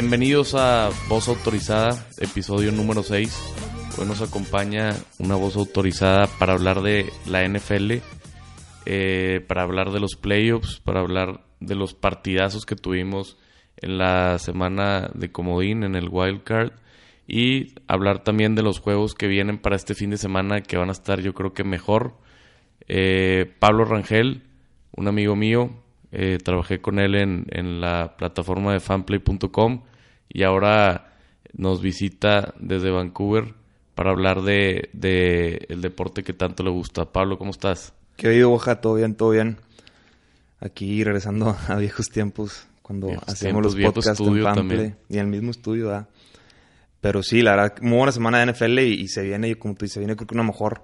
Bienvenidos a Voz Autorizada, episodio número 6. Hoy nos acompaña una voz autorizada para hablar de la NFL, eh, para hablar de los playoffs, para hablar de los partidazos que tuvimos en la semana de Comodín, en el Wild Card, y hablar también de los juegos que vienen para este fin de semana que van a estar yo creo que mejor. Eh, Pablo Rangel, un amigo mío, eh, trabajé con él en, en la plataforma de fanplay.com y ahora nos visita desde Vancouver para hablar de, de, el deporte que tanto le gusta. Pablo, ¿cómo estás? ¿Qué oído, Boja? ¿Todo bien? ¿Todo bien? Aquí regresando a viejos tiempos, cuando hacíamos los podcasts en Fanplay y en el mismo estudio, ¿verdad? Pero sí, la verdad, muy buena semana de NFL y, y se viene, como tú dices, se viene creo que una mejor.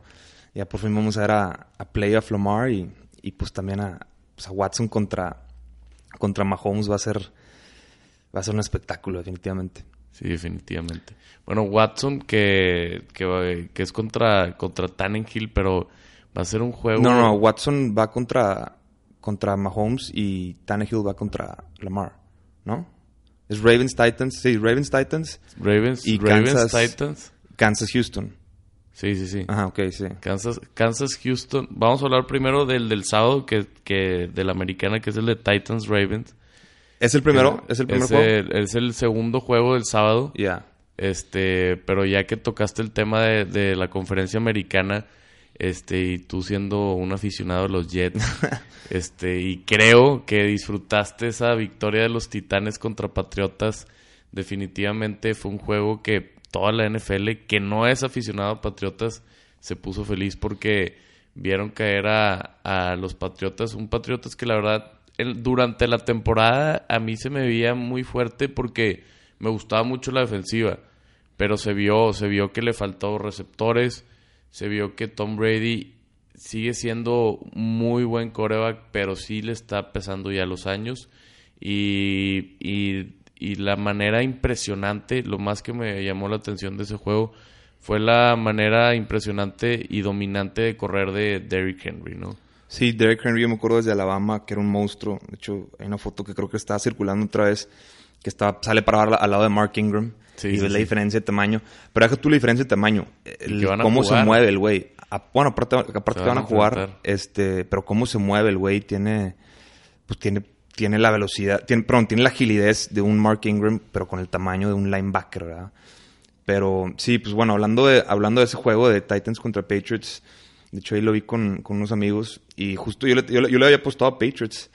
Ya por fin vamos a ver a, a Playoff Lamar y, y pues también a, pues a Watson contra, contra Mahomes va a ser va a ser un espectáculo, definitivamente. Sí, definitivamente. Bueno, Watson, que, que, que es contra, contra Tannenhill, pero va a ser un juego. No, no, Watson va contra, contra Mahomes y Tannehill va contra Lamar, ¿no? Es Ravens Titans, sí, Ravens Titans. Ravens, y Ravens Kansas, Titans. Kansas Houston. Sí, sí, sí. Ajá, ok, sí. Kansas, Kansas Houston. Vamos a hablar primero del, del sábado, que, que de la americana, que es el de Titans Ravens. ¿Es el primero? ¿Es el primer es juego? El, es el segundo juego del sábado. Ya. Yeah. Este, pero ya que tocaste el tema de, de, la conferencia americana, este, y tú siendo un aficionado de los Jets, este, y creo que disfrutaste esa victoria de los Titanes contra Patriotas, definitivamente fue un juego que toda la NFL, que no es aficionado a Patriotas, se puso feliz porque vieron caer a, a los Patriotas, un Patriotas que la verdad durante la temporada a mí se me veía muy fuerte porque me gustaba mucho la defensiva, pero se vio, se vio que le faltó receptores, se vio que Tom Brady sigue siendo muy buen coreback, pero sí le está pesando ya los años y, y, y la manera impresionante, lo más que me llamó la atención de ese juego fue la manera impresionante y dominante de correr de Derrick Henry, ¿no? Sí, Derrick Henry, yo me acuerdo desde Alabama, que era un monstruo. De hecho, hay una foto que creo que está circulando otra vez, que está, sale para al lado de Mark Ingram. Sí, y sí, ves la sí. diferencia de tamaño. Pero deja tú la diferencia de tamaño. El, cómo se mueve el güey. Bueno, aparte, aparte que van a jugar, este, pero cómo se mueve el güey tiene, pues tiene, tiene la velocidad, tiene, perdón, tiene la agilidad de un Mark Ingram, pero con el tamaño de un linebacker, ¿verdad? Pero sí, pues bueno, hablando de, hablando de ese juego de Titans contra Patriots, de hecho, ahí lo vi con, con unos amigos y justo yo le, yo, yo le había apostado a Patriots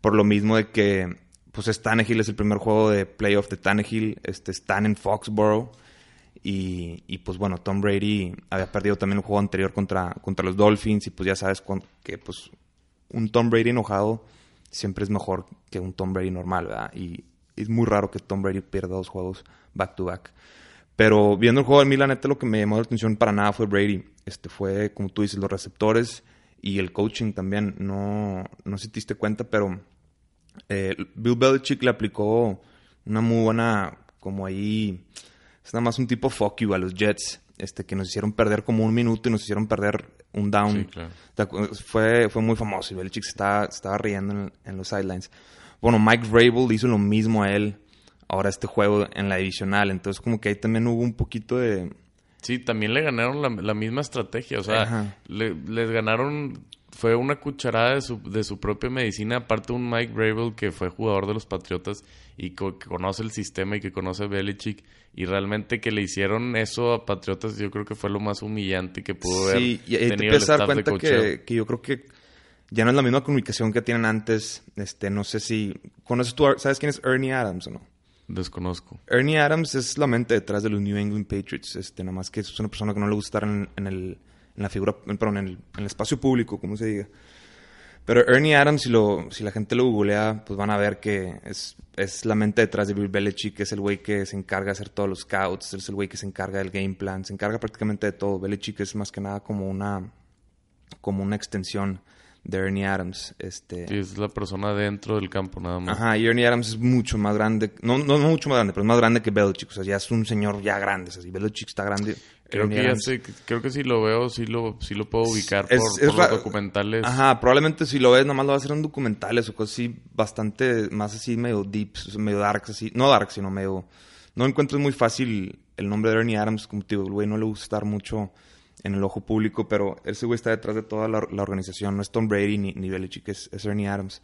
por lo mismo de que, pues, es Tannehill, es el primer juego de playoff de Tannehill, este, están en Foxborough y, y, pues, bueno, Tom Brady había perdido también el juego anterior contra, contra los Dolphins y, pues, ya sabes que, pues, un Tom Brady enojado siempre es mejor que un Tom Brady normal, ¿verdad? Y es muy raro que Tom Brady pierda dos juegos back to back. Pero viendo el juego de mí, la neta, lo que me llamó la atención para nada fue Brady. Este fue, como tú dices, los receptores y el coaching también. No, no si te diste cuenta, pero eh, Bill Belichick le aplicó una muy buena, como ahí, es nada más un tipo fuck you a los Jets, este, que nos hicieron perder como un minuto y nos hicieron perder un down. Sí, claro. Fue, fue muy famoso y Belichick se estaba, se estaba riendo en, en los sidelines. Bueno, Mike Vrabel hizo lo mismo a él ahora este juego en la divisional. Entonces, como que ahí también hubo un poquito de. Sí, también le ganaron la, la misma estrategia. O sea, le, les ganaron. Fue una cucharada de su, de su propia medicina. Aparte, un Mike Vrabel que fue jugador de los Patriotas y co que conoce el sistema y que conoce a Belichick. Y realmente que le hicieron eso a Patriotas, yo creo que fue lo más humillante que pudo haber sí, y ahí te tenido el a dar staff de que, que yo creo que ya no es la misma comunicación que tienen antes. Este, no sé si. ¿Conoces tú, sabes quién es Ernie Adams o no? Desconozco. Ernie Adams es la mente detrás de los New England Patriots. Este, nada más que es una persona que no le gusta estar en, el, en la figura, perdón, en el, en el espacio público, como se diga. Pero Ernie Adams, si, lo, si la gente lo googlea, pues van a ver que es, es la mente detrás de Bill Belichick, que es el güey que se encarga de hacer todos los scouts, es el güey que se encarga del game plan, se encarga prácticamente de todo. Belichick es más que nada como una, como una extensión de Ernie Adams. Este... Sí, es la persona dentro del campo nada más. Ajá, y Ernie Adams es mucho más grande, no, no, mucho más grande, pero es más grande que Belichick, o sea, ya es un señor ya grande, o sea, Belichick está grande. Creo que ya sé, creo que si lo veo, sí lo, sí lo puedo ubicar por, los documentales. Ajá, probablemente si lo ves, nomás lo va a hacer en documentales o cosas así, bastante más así, medio deep, medio dark, así, no dark, sino medio... No encuentro muy fácil el nombre de Ernie Adams, como te digo, el güey no le gusta estar mucho en el ojo público, pero ese güey está detrás de toda la, organización. No es Tom Brady ni, ni Belichick, es, Ernie Adams.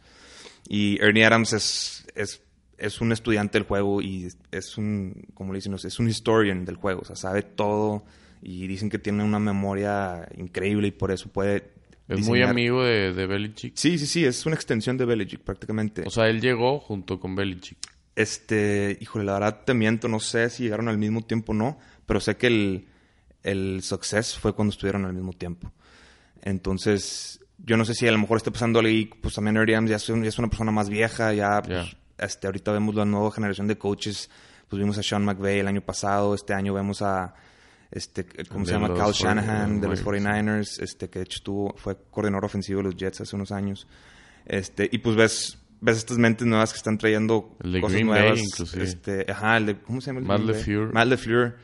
Y Ernie Adams es, es, es, un estudiante del juego y es un, como le dicen, es un historian del juego. O sea, sabe todo y dicen que tiene una memoria increíble y por eso puede... Es muy amigo de, de Belichick. Sí, sí, sí, es una extensión de Belichick prácticamente. O sea, él llegó junto con Belichick. Este, híjole, la verdad te miento, no sé si llegaron al mismo tiempo o no, pero sé que el el success fue cuando estuvieron al mismo tiempo. Entonces, yo no sé si a lo mejor esté pasando ahí, pues también Eric ya, es, ya es una persona más vieja, ya pues, este, ahorita vemos la nueva generación de coaches, pues vimos a Sean McVay el año pasado, este año vemos a este ¿cómo se llama? Kyle Shanahan de los 49ers, este que de hecho tuvo, fue coordinador ofensivo de los Jets hace unos años. Este, y pues ves ves estas mentes nuevas que están trayendo cosas nuevas. este, ajá, el de, ¿cómo se llama? El Matt LeFleur. Matt LeFleur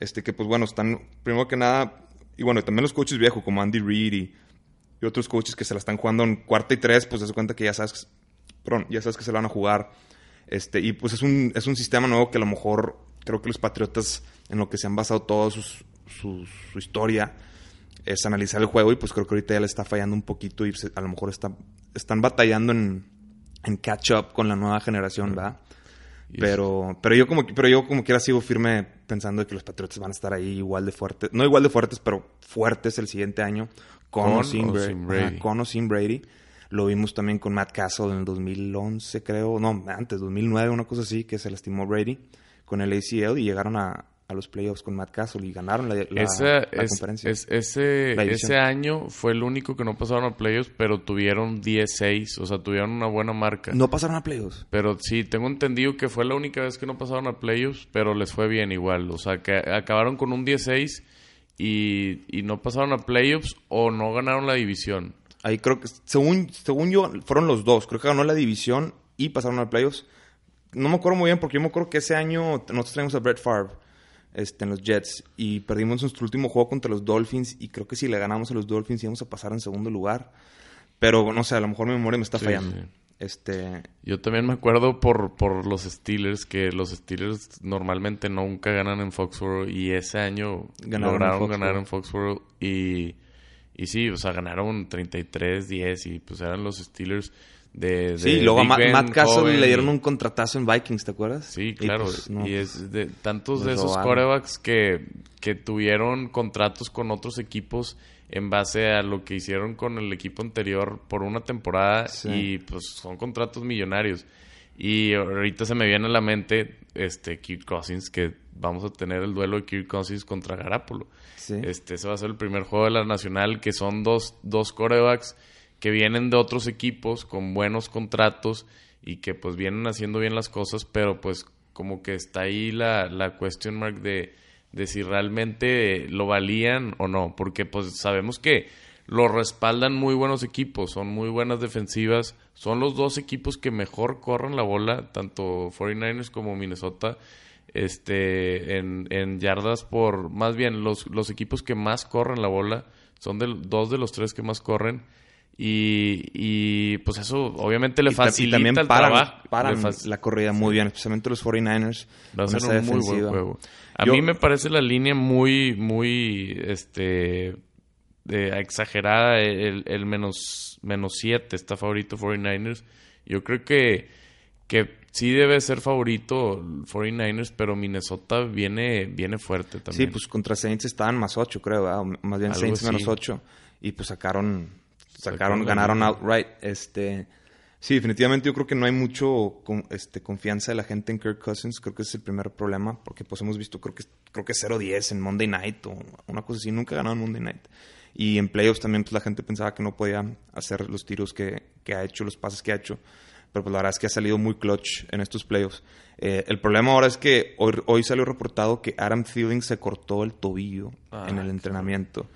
este, que pues bueno, están, primero que nada, y bueno, también los coaches viejos como Andy Reid y, otros coaches que se la están jugando en cuarta y tres, pues se cuenta que ya sabes, perdón, ya sabes que se la van a jugar. Este, y pues es un, es un sistema nuevo que a lo mejor creo que los Patriotas en lo que se han basado toda su, historia es analizar el juego y pues creo que ahorita ya le está fallando un poquito y a lo mejor está, están batallando en, en catch up con la nueva generación, ¿verdad? Pero, pero yo como pero yo como quiera sigo firme pensando que los Patriotas van a estar ahí igual de fuertes, no igual de fuertes, pero fuertes el siguiente año con, o sin, Brady. con o sin Brady. Lo vimos también con Matt Castle en el 2011, creo, no, antes 2009, una cosa así, que se lastimó Brady con el ACL y llegaron a, a los playoffs con Matt Castle y ganaron la, conferencia. ese, ese año fue el único que no pasaron a playoffs, pero tuvieron 10-6, o sea, tuvieron una buena marca. No pasaron a playoffs. Pero sí, tengo entendido que fue la única vez que no pasaron a playoffs, pero les fue bien igual. O sea, que acabaron con un 10-6 y, y no pasaron a playoffs o no ganaron la división. Ahí creo que, según, según yo, fueron los dos. Creo que ganó la división y pasaron a playoffs. No me acuerdo muy bien porque yo me acuerdo que ese año nosotros tenemos a Brett Favre este, en los Jets y perdimos nuestro último juego contra los Dolphins y creo que si le ganamos a los Dolphins íbamos a pasar en segundo lugar. Pero no sé, a lo mejor mi memoria me está fallando. Este... Yo también me acuerdo por, por los Steelers, que los Steelers normalmente nunca ganan en Foxborough y ese año lograron ganar en Foxborough y, y sí, o sea, ganaron 33-10 y pues eran los Steelers de, sí, luego a Matt, Castle le dieron un contratazo en Vikings, ¿te acuerdas? Sí, claro. Pues, y, es de tantos de esos corebacks que, que tuvieron contratos con otros equipos en base a lo que hicieron con el equipo anterior por una temporada y pues son contratos millonarios. Y ahorita se me viene a la mente este Kirk Cousins que vamos a tener el duelo de Kirk Cousins contra Garapolo. Este ese va a ser el primer juego de la Nacional que son dos dos corebacks que vienen de otros equipos con buenos contratos y que pues vienen haciendo bien las cosas, pero pues como que está ahí la, la question mark de, de si realmente lo valían o no, porque pues sabemos que lo respaldan muy buenos equipos, son muy buenas defensivas, son los dos equipos que mejor corren la bola, tanto 49ers como Minnesota, este, en, en yardas por, más bien los, los equipos que más corren la bola, son de, dos de los tres que más corren, y, y pues eso obviamente le facilita y también para la corrida muy bien, especialmente los 49ers. Va a ser un muy buen juego. A mí me parece la línea muy, muy este exagerada. El, el menos, menos 7 está favorito 49ers. Yo creo que, que sí debe ser favorito 49ers, pero Minnesota viene, viene fuerte también. Sí, pues contra Saints estaban más 8, creo, más bien Saints menos 8. Y pues sacaron sacaron, ganaron outright. Este, Sí, definitivamente yo creo que no hay mucho este, confianza de la gente en Kirk Cousins. Creo que ese es el primer problema, porque pues hemos visto, creo que creo que 0-10 en Monday Night o una cosa así. Nunca en Monday Night. Y en playoffs también pues, la gente pensaba que no podía hacer los tiros que, que ha hecho, los pases que ha hecho. Pero pues la verdad es que ha salido muy clutch en estos playoffs. Eh, el problema ahora es que hoy, hoy salió reportado que Adam Thielen se cortó el tobillo en el entrenamiento.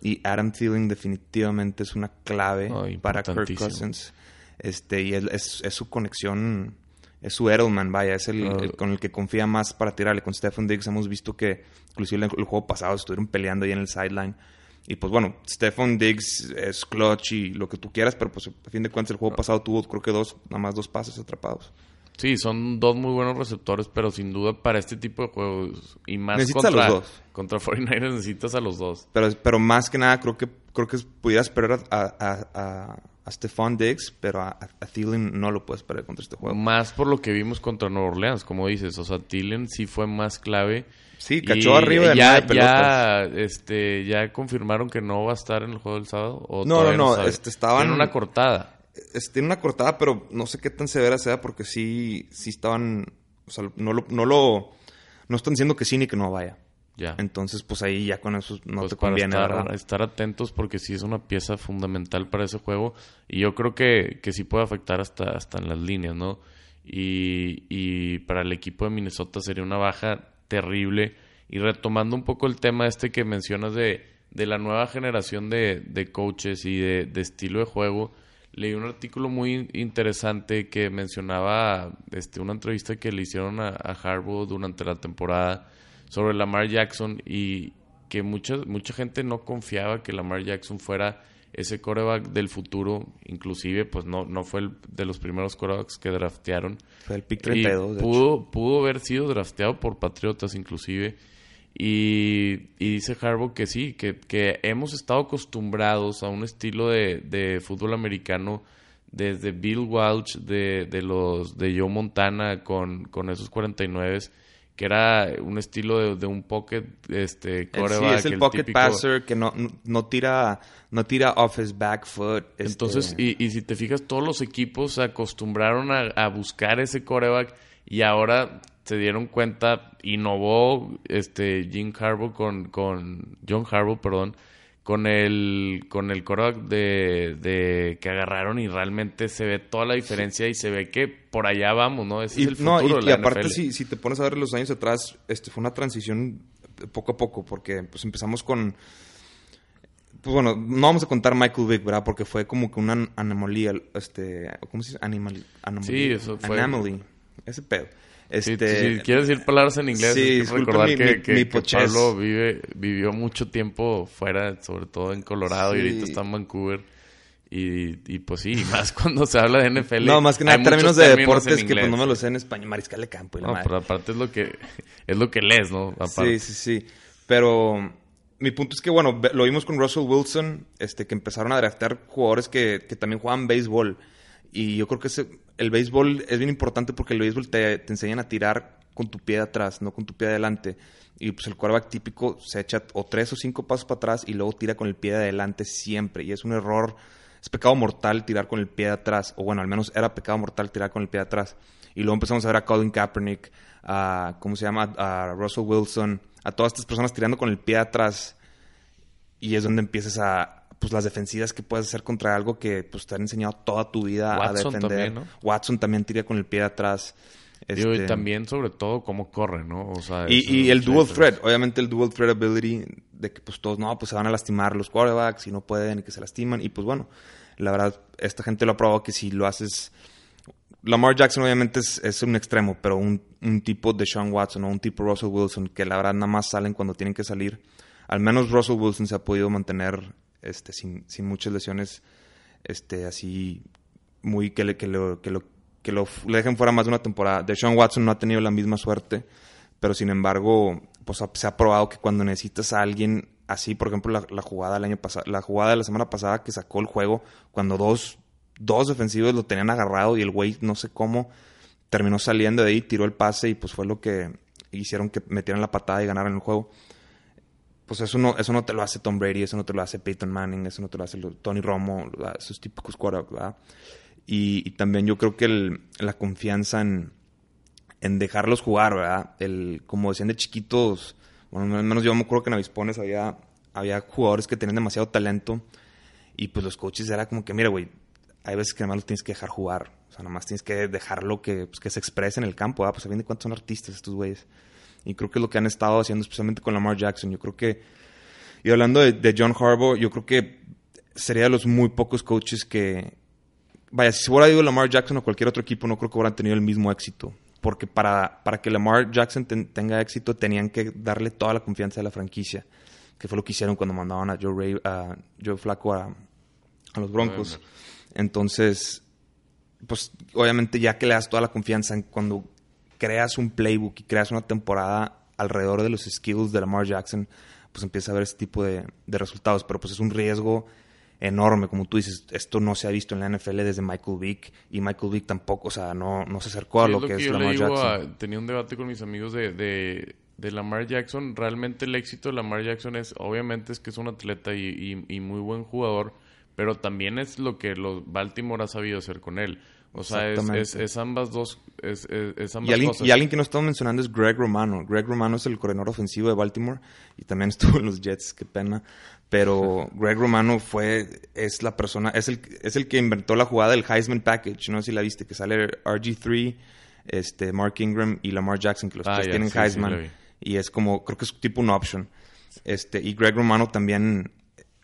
Y Adam Thielen definitivamente es una clave para Kirk Cousins. Este, y es, es, su conexión, es su Edelman, vaya, es el, con el que confía más para tirarle. Con Stephen Diggs hemos visto que inclusive el, el juego pasado estuvieron peleando ahí en el sideline. Y pues bueno, Stephen Diggs es clutch y lo que tú quieras, pero pues a fin de cuentas el juego pasado tuvo creo que dos, nada más dos pases atrapados. Sí, son dos muy buenos receptores, pero sin duda para este tipo de juegos y más necesitas contra, a los dos. contra 49 necesitas a los dos. Pero, pero más que nada creo que creo que pudieras esperar a, a, a, Stephon Diggs, pero a, a, Thielen no lo puedes esperar contra este juego. Más por lo que vimos contra Nueva Orleans, como dices. O sea, Thielen sí fue más clave. Sí, cachó arriba de ya, ya, este, ya confirmaron que no va a estar en el juego del sábado. ¿O no, no, no, este, estaban... En una cortada tiene una cortada, pero no sé qué tan severa sea porque sí, sí estaban, o sea, no lo, no lo, no están diciendo que sí ni que no vaya. Ya. Entonces, pues ahí ya con eso no pues te conviene. Estar, estar, atentos porque sí es una pieza fundamental para ese juego y yo creo que, que sí puede afectar hasta, hasta en las líneas, ¿no? Y, y para el equipo de Minnesota sería una baja terrible. Y retomando un poco el tema este que mencionas de, de la nueva generación de, de coaches y de, estilo de juego, leí un artículo muy interesante que mencionaba este, una entrevista que le hicieron a, a durante la temporada sobre Lamar Jackson y que mucha, mucha gente no confiaba que Lamar Jackson fuera ese coreback del futuro, inclusive pues no, no fue el de los primeros corebacks que draftearon. Fue el pick 32. pudo, pudo haber sido drafteado por Patriotas inclusive y, dice Harbaugh que sí, que, que, hemos estado acostumbrados a un estilo de, de fútbol americano desde Bill Walsh de, de, los de Joe Montana con, con esos 49 que era un estilo de, un pocket este Sí, es el, pocket passer que no, no, tira no tira off his back foot. Este Entonces, y, y si te fijas, todos los equipos se acostumbraron a, a buscar ese coreback y ahora se dieron cuenta, innovó este Jim Harbaugh con, con John Harbaugh, perdón, con el con el de, de, que agarraron y realmente se ve toda la diferencia y se ve que por allá vamos, ¿no? Ese es el futuro y, aparte si, si te pones a ver los años atrás, este fue una transición poco a poco porque pues empezamos con pues bueno, no vamos a contar Michael Vick, ¿verdad? Porque fue como que una anomalía, este, ¿cómo se dice? Animal, anomalía. Sí, eso fue. Anomaly, ese pedo. Este, si, quieres decir palabras en inglés, sí, recordar que, Pablo vive, vivió mucho tiempo fuera, sobre todo en Colorado, y ahorita está en Vancouver. Y, pues sí, más cuando se habla de NFL. No, más que nada, términos de deportes que pues no me lo sé en español, mariscal de campo. Y no, pero aparte es lo que es lo que lees, ¿no? Sí, sí, sí. Pero mi punto es que, bueno, lo vimos con Russell Wilson, este, que empezaron a draftear jugadores que, que también juegan béisbol. Y yo creo que ese, el béisbol es bien importante porque el béisbol te, enseñan a tirar con tu pie de atrás, no con tu pie de adelante. Y pues el quarterback típico se echa o tres o cinco pasos para atrás y luego tira con el pie de adelante siempre. Y es un error, es pecado mortal tirar con el pie de atrás. O bueno, al menos era pecado mortal tirar con el pie de atrás. Y luego empezamos a ver a Colin Kaepernick, a, ¿cómo se llama? A Russell Wilson, a todas estas personas tirando con el pie de atrás. Y es donde empiezas a, pues las defensivas que puedes hacer contra algo que pues te han enseñado toda tu vida a defender. También, ¿no? Watson también tira con el pie de atrás. y este, también sobre todo cómo corre, ¿no? O sea, y, el dual threat, obviamente el dual threat ability de que pues todos, no, pues se van a lastimar los quarterbacks y no pueden y que se lastiman. Y pues bueno, la verdad, esta gente lo ha probado que si lo haces... Lamar Jackson obviamente es, es un extremo, pero un, un, tipo de Sean Watson o un tipo Russell Wilson que la verdad nada más salen cuando tienen que salir. Al menos Russell Wilson se ha podido mantener este, sin, sin muchas lesiones, este, así muy que, le, que, lo, que, lo, que lo le dejen fuera más de una temporada. De Sean Watson no ha tenido la misma suerte, pero sin embargo, pues se ha probado que cuando necesitas a alguien así, por ejemplo, la, jugada del año pasado, la jugada de la semana pasada que sacó el juego, cuando dos, dos defensivos lo tenían agarrado y el güey no sé cómo terminó saliendo de ahí, tiró el pase y pues fue lo que hicieron que metieran la patada y ganaran el juego pues eso no, eso no te lo hace Tom Brady, eso no te lo hace Peyton Manning, eso no te lo hace Tony Romo, esos típicos quarterbacks, ¿verdad? Y, también yo creo que la confianza en, en dejarlos jugar, ¿verdad? El, como decían de chiquitos, bueno, al menos yo me acuerdo que en Avispones había, había jugadores que tenían demasiado talento y pues los coaches era como que, mira, güey, hay veces que además los tienes que dejar jugar. O sea, nomás tienes que dejarlo que, pues, que se exprese en el campo. ¿verdad? Pues a fin de cuentas son artistas estos güeyes. Y creo que es lo que han estado haciendo, especialmente con Lamar Jackson. Yo creo que, y hablando de, de John Harbaugh, yo creo que sería de los muy pocos coaches que, vaya, si se hubiera ido Lamar Jackson o cualquier otro equipo, no creo que hubieran tenido el mismo éxito porque para, para que Lamar Jackson tenga éxito tenían que darle toda la confianza de la franquicia, que fue lo que hicieron cuando mandaban a Joe, Ray, a Joe a, los Broncos. Entonces, pues obviamente ya que le das toda la confianza, cuando creas un playbook y creas una temporada alrededor de los skills de Lamar Jackson, pues empieza a ver ese tipo de, de resultados, pero pues es un riesgo enorme. Como tú dices, esto no se ha visto en la NFL desde Michael Vick y Michael Vick tampoco, o sea, no, no se acercó a lo, que, es Lamar Jackson. tenía un debate con mis amigos de, de, Lamar Jackson. Realmente el éxito de Lamar Jackson es, obviamente, es que es un atleta y, y, muy buen jugador, pero también es lo que los Baltimore ha sabido hacer con él. O sea, es, es, ambas dos, es, ambas y alguien, cosas. Y alguien que no estamos mencionando es Greg Romano. Greg Romano es el coordinador ofensivo de Baltimore y también estuvo en los Jets, qué pena. Pero Greg Romano fue, es la persona, es el, es el que inventó la jugada del Heisman Package. No sé si la viste, que sale RG3, este, Mark Ingram y Lamar Jackson, que los ah, tres tienen Heisman. y es como, creo que es tipo un option. Este, y Greg Romano también,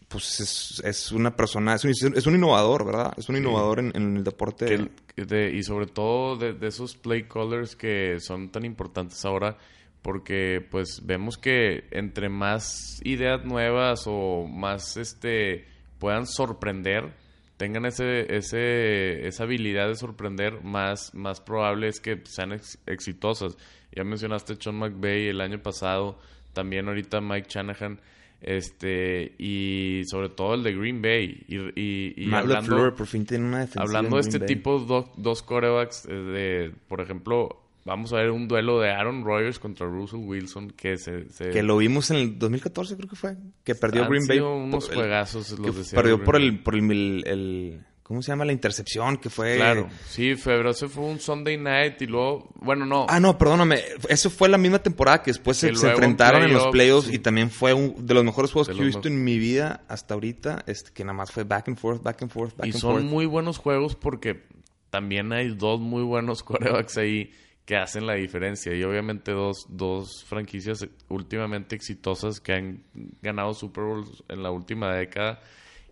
pues es, es una persona, es un, es un, innovador, ¿verdad? Es un innovador en, el deporte. y sobre todo de, de esos play callers que son tan importantes ahora porque pues vemos que entre más ideas nuevas o más este puedan sorprender tengan ese, ese esa habilidad de sorprender más más probable es que sean exitosas ya mencionaste Sean McVay el año pasado también ahorita Mike Shanahan este y sobre todo el de Green Bay y, y, hablando, por fin tiene una hablando de este tipo dos, dos corebacks eh, de por ejemplo vamos a ver un duelo de Aaron Rodgers contra Russell Wilson que se, que lo vimos en el 2014 creo que fue que perdió Green Bay. unos juegazos los perdió por el por el, ¿Cómo se llama la intercepción? Que fue. Claro, sí, pero ese fue un Sunday night y luego. Bueno, no. Ah, no, perdóname. Eso fue la misma temporada que después se, enfrentaron en los playoffs y también fue uno de los mejores juegos que he visto en mi vida hasta ahorita. Este, que nada más fue back and forth, back and forth, back y and forth. Y son muy buenos juegos porque también hay dos muy buenos corebacks ahí que hacen la diferencia. Y obviamente dos, dos franquicias últimamente exitosas que han ganado Super Bowls en la última década.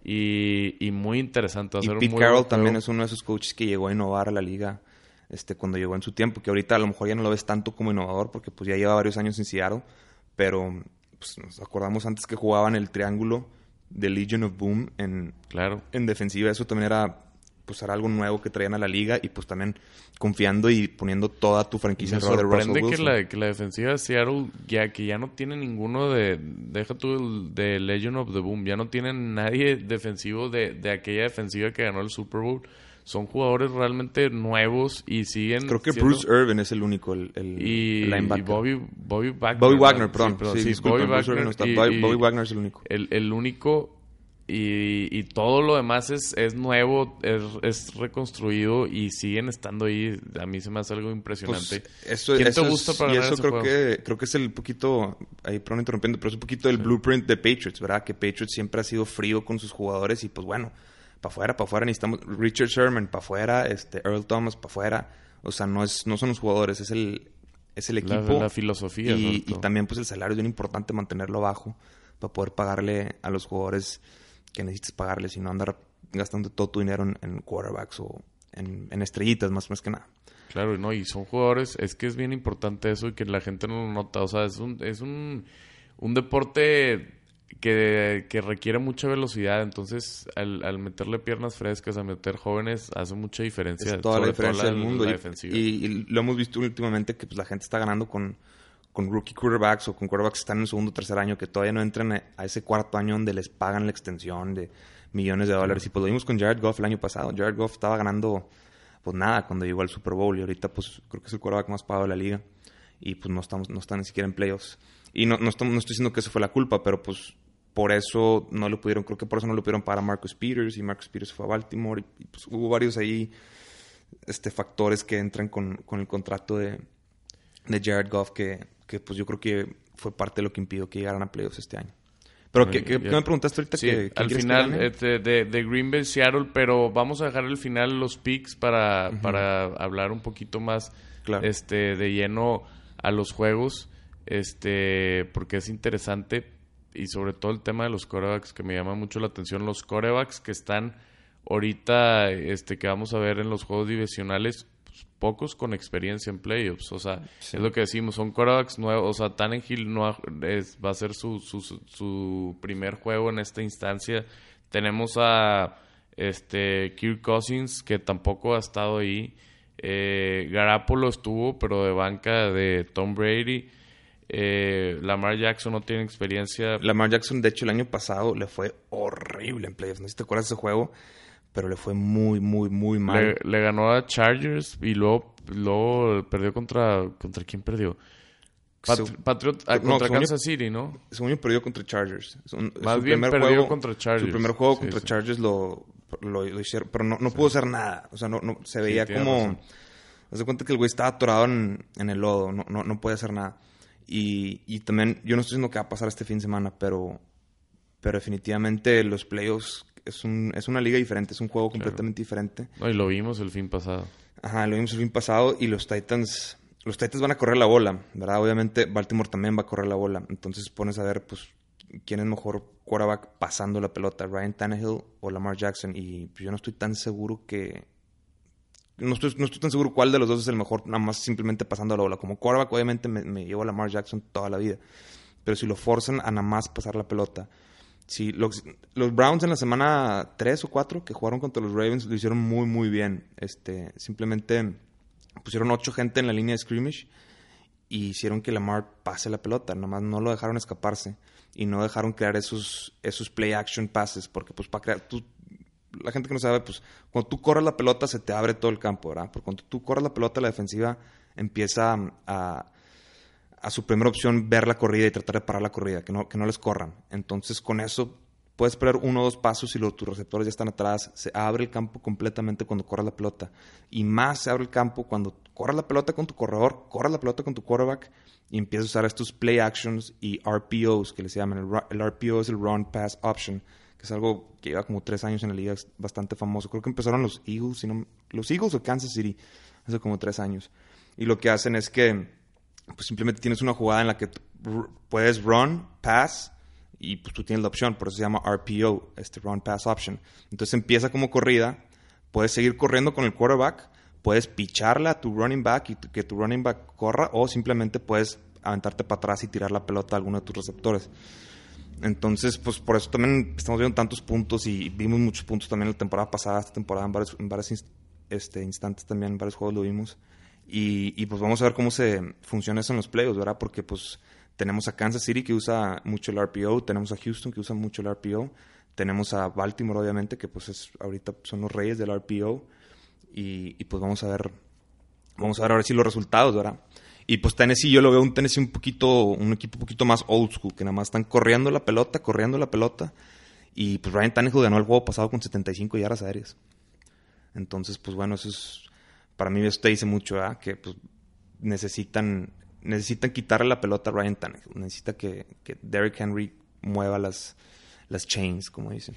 Y, y muy interesante. y Pete Carroll también es uno de esos coaches que llegó a innovar a la liga este, cuando llegó en su tiempo, que ahorita a lo mejor ya no lo ves tanto como innovador porque pues ya lleva varios años en Seattle, pero pues, nos acordamos antes que jugaban el triángulo de Legion of Boom en, claro. en defensiva, eso también era pues era algo nuevo que traían a la liga y pues también confiando y poniendo toda tu franquicia en de sorprende que la, que la defensiva de Seattle ya que ya no tiene ninguno de deja tú de Legend of the Boom ya no tienen nadie defensivo de, de aquella defensiva que ganó el Super Bowl. Son jugadores realmente nuevos y siguen creo que Bruce Irvin es el único el, el, y, Bobby Bobby Wagner Bobby Wagner perdón, sí, Bobby, Wagner, Bobby Wagner es el único. el, el único y, y, todo lo demás es, es nuevo, es, es, reconstruido y siguen estando ahí. A mí se me hace algo impresionante. Pues eso, ¿Quién te gusta para y eso creo que creo que es el poquito, ahí pronto interrumpiendo, pero es un poquito el blueprint de Patriots, ¿verdad? Que Patriots siempre ha sido frío con sus jugadores y pues bueno, para afuera, para afuera necesitamos Richard Sherman, para afuera, este Earl Thomas, para afuera. O sea, no, es, no son los jugadores, es el, es el equipo. La, filosofía. Y, y, también pues el salario es bien importante mantenerlo bajo para poder pagarle a los jugadores que necesites pagarles y no andar gastando todo tu dinero en, quarterbacks o en, estrellitas, más, más que nada. Claro, no, y son jugadores, es que es bien importante eso y que la gente no lo nota. O sea, es un, es un, un deporte que, que, requiere mucha velocidad. Entonces, al, meterle piernas frescas, a meter jóvenes, hace mucha diferencia. Es toda la diferencia del mundo. y, lo hemos visto últimamente que pues, la gente está ganando con con rookie quarterbacks o con quarterbacks que están en segundo o tercer año que todavía no entran a ese cuarto año donde les pagan la extensión de millones de dólares. Y pues lo vimos con Jared Goff el año pasado. Jared Goff estaba ganando pues nada cuando llegó al Super Bowl y ahorita pues creo que es el quarterback más pagado de la liga y pues no estamos no están ni siquiera en playoffs. Y no, no, estoy, no estoy diciendo que eso fue la culpa, pero pues por eso no lo pudieron, creo que por eso no lo pudieron para Marcus Peters y Marcus Peters fue a Baltimore y, pues hubo varios ahí este, factores que entran con, con el contrato de, de Jared Goff que, que pues yo creo que fue parte de lo que impidió que llegaran a playoffs este año. Pero, ¿qué, qué, me preguntaste ahorita? Sí, al final este, de, de, Green Bay Seattle, pero vamos a dejar al final los picks para, para hablar un poquito más este, de lleno a los juegos, este, porque es interesante y sobre todo el tema de los corebacks que me llama mucho la atención. Los corebacks que están ahorita, este, que vamos a ver en los juegos divisionales, pocos con experiencia en playoffs. O sea, es lo que decimos, son quarterbacks nuevos. O sea, Tannenhill no va a ser su, su, su, primer juego en esta instancia. Tenemos a este Kirk Cousins, que tampoco ha estado ahí. Eh, Garapolo estuvo, pero de banca de Tom Brady. Eh, Lamar Jackson no tiene experiencia. Lamar Jackson, de hecho, el año pasado le fue horrible en playoffs. No sé si te acuerdas de ese juego pero le fue muy, muy, muy mal. Le, ganó a Chargers y luego, luego perdió contra... ¿Contra quién perdió? Patriot ah, contra Kansas City, ¿no? Según yo perdió contra Chargers. Más bien perdió contra Chargers. Su primer juego contra Chargers lo, lo, hicieron, pero no, no pudo hacer nada. O sea, no, no se veía como... Haz de cuenta que el güey estaba atorado en, en el lodo, no, no, no puede hacer nada. Y, y también, yo no estoy diciendo que va a pasar este fin de semana, pero, pero definitivamente los playoffs es, un, es una liga diferente, es un juego completamente diferente. y lo vimos el fin pasado. Ajá, lo vimos el fin pasado y los Titans, los Titans van a correr la bola, ¿verdad? Obviamente Baltimore también va a correr la bola. Entonces pones a ver, pues, quién es mejor quarterback pasando la pelota, Ryan Tannehill o Lamar Jackson. Y pues, yo no estoy tan seguro que... No estoy, no estoy tan seguro cuál de los dos es el mejor, nada más simplemente pasando la bola. Como quarterback, obviamente me, me llevo a Lamar Jackson toda la vida. Pero si lo forzan a nada más pasar la pelota, Sí, los, los, Browns en la semana 3 o 4 que jugaron contra los Ravens lo hicieron muy, muy bien. Este, simplemente pusieron ocho gente en la línea de scrimmage y hicieron que Lamar pase la pelota. Nomás no lo dejaron escaparse y no dejaron crear esos, esos play action passes. Porque, pues, para crear. La gente que no sabe, pues, cuando tú corres la pelota se te abre todo el campo, ¿verdad? Porque cuando tú corres la pelota, la defensiva empieza a su primera opción ver la corrida y tratar de parar la corrida, que no, que no les corran. Entonces, con eso puedes esperar uno o dos pasos y los, tus receptores ya están atrás. Se abre el campo completamente cuando corres la pelota. Y más se abre el campo cuando corres la pelota con tu corredor, corres la pelota con tu quarterback y empiezas a usar estos play actions y RPOs, que les llaman. El, el RPO es el Run Pass Option, que es algo que lleva como tres años en la liga, es bastante famoso. Creo que empezaron los Eagles, sino, los Eagles o Kansas City, hace como tres años. Y lo que hacen es que pues simplemente tienes una jugada en la que puedes run, pass, y pues tú tienes la opción, por eso se llama RPO, este Run Pass Option. Entonces empieza como corrida, puedes seguir corriendo con el quarterback, puedes picharle a tu running back y que tu running back corra, o simplemente puedes aventarte para atrás y tirar la pelota a alguno de tus receptores. Entonces, pues por eso también estamos viendo tantos puntos y vimos muchos puntos también la temporada pasada, esta temporada en varios, en varios este, instantes también, en varios juegos lo vimos. Y, pues vamos a ver cómo se funciona eso en los playoffs, ¿verdad? Porque pues tenemos a Kansas City que usa mucho el RPO, tenemos a Houston que usa mucho el RPO, tenemos a Baltimore obviamente que pues es, ahorita son los reyes del RPO y, pues vamos a ver vamos a ver ahora sí los resultados, ¿verdad? Y pues Tennessee yo lo veo un Tennessee un poquito un equipo un poquito más old school, que nada más están corriendo la pelota, corriendo la pelota y pues Ryan Tannehill ganó el juego pasado con 75 yardas aéreas. Entonces, pues bueno, eso es para mí esto dice mucho. Que pues, necesitan, necesitan quitarle la pelota a Ryan Tannehill. Necesita que, que Derrick Henry mueva las, las chains, como dicen.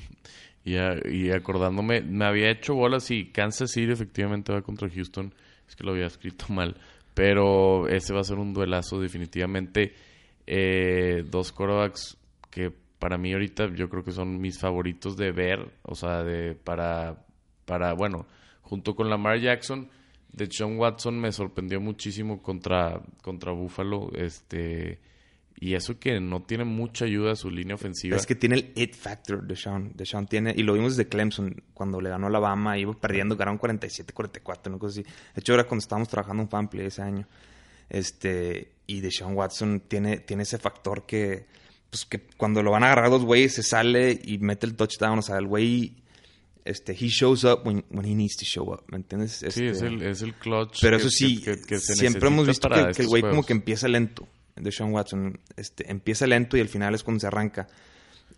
Y, y acordándome, me había hecho bolas y Kansas City efectivamente va contra Houston. Es que lo había escrito mal. Pero ese va a ser un duelazo definitivamente. Eh, dos quarterbacks que para mí ahorita yo creo que son mis favoritos de ver. O sea, de para, para bueno, junto con Lamar Jackson de John Watson me sorprendió muchísimo contra, contra Buffalo. Este, y eso que no tiene mucha ayuda a su línea ofensiva. Es que tiene el it factor de Sean. De Sean tiene, y lo vimos desde Clemson, cuando le ganó a Alabama, iba perdiendo, ganaron 47-44, una cosa así. De hecho, era cuando estábamos trabajando en Fanplay ese año. Este, y de Sean Watson tiene, tiene ese factor que, pues que cuando lo van a agarrar dos güeyes se sale y mete el touchdown. O sea, el güey este, he shows up when, when he needs to show up, ¿me entiendes? sí, es este, el, es el clutch. Pero eso sí, siempre hemos visto que, el güey como que empieza lento, de Sean Watson, este, empieza lento y al final es cuando se arranca.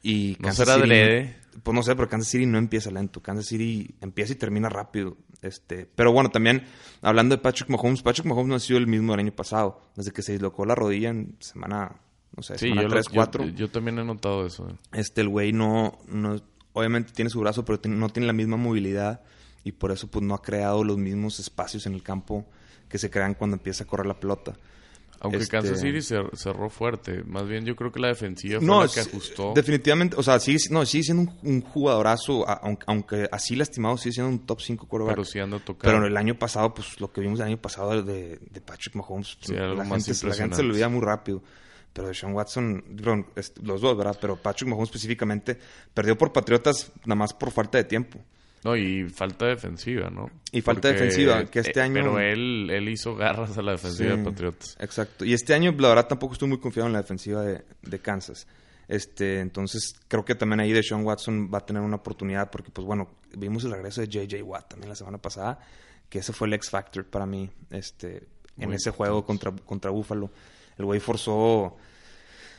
Y ¿No será City, Pues no sé, pero Kansas City no empieza lento. Kansas City empieza y termina rápido. Este, pero bueno, también hablando de Patrick Mahomes, Patrick Mahomes no ha sido el mismo del año pasado. Desde que se dislocó la rodilla en semana, no sé, semana 3, 4. Yo, también he notado eso. Eh. Este, el güey no, no, obviamente tiene su brazo, pero no tiene la misma movilidad y por eso pues no ha creado los mismos espacios en el campo que se crean cuando empieza a correr la pelota. Aunque este... Kansas City cerró fuerte. Más bien yo creo que la defensiva fue la que ajustó. Definitivamente, o sea, sigue, no, sigue siendo un, jugadorazo, aunque, así lastimado, sigue siendo un top 5 quarterback. Pero sí ando tocando. Pero el año pasado, pues lo que vimos el año pasado de, de Patrick Mahomes, sí, la, gente, la gente se lo olvida muy rápido. Pero de Sean Watson, los dos, ¿verdad? Pero Patrick Mahomes específicamente perdió por Patriotas nada más por falta de tiempo. No, y falta defensiva, ¿no? Y falta defensiva, que este eh, año... Pero él, él hizo garras a la defensiva de Patriotas. Exacto. Y este año, la verdad, tampoco estoy muy confiado en la defensiva de, de Kansas. Este, entonces, creo que también ahí de Sean Watson va a tener una oportunidad porque, pues bueno, vimos el regreso de J.J. Watt también la semana pasada, que ese fue el X Factor para mí este, en ese juego contra, contra Buffalo. El güey forzó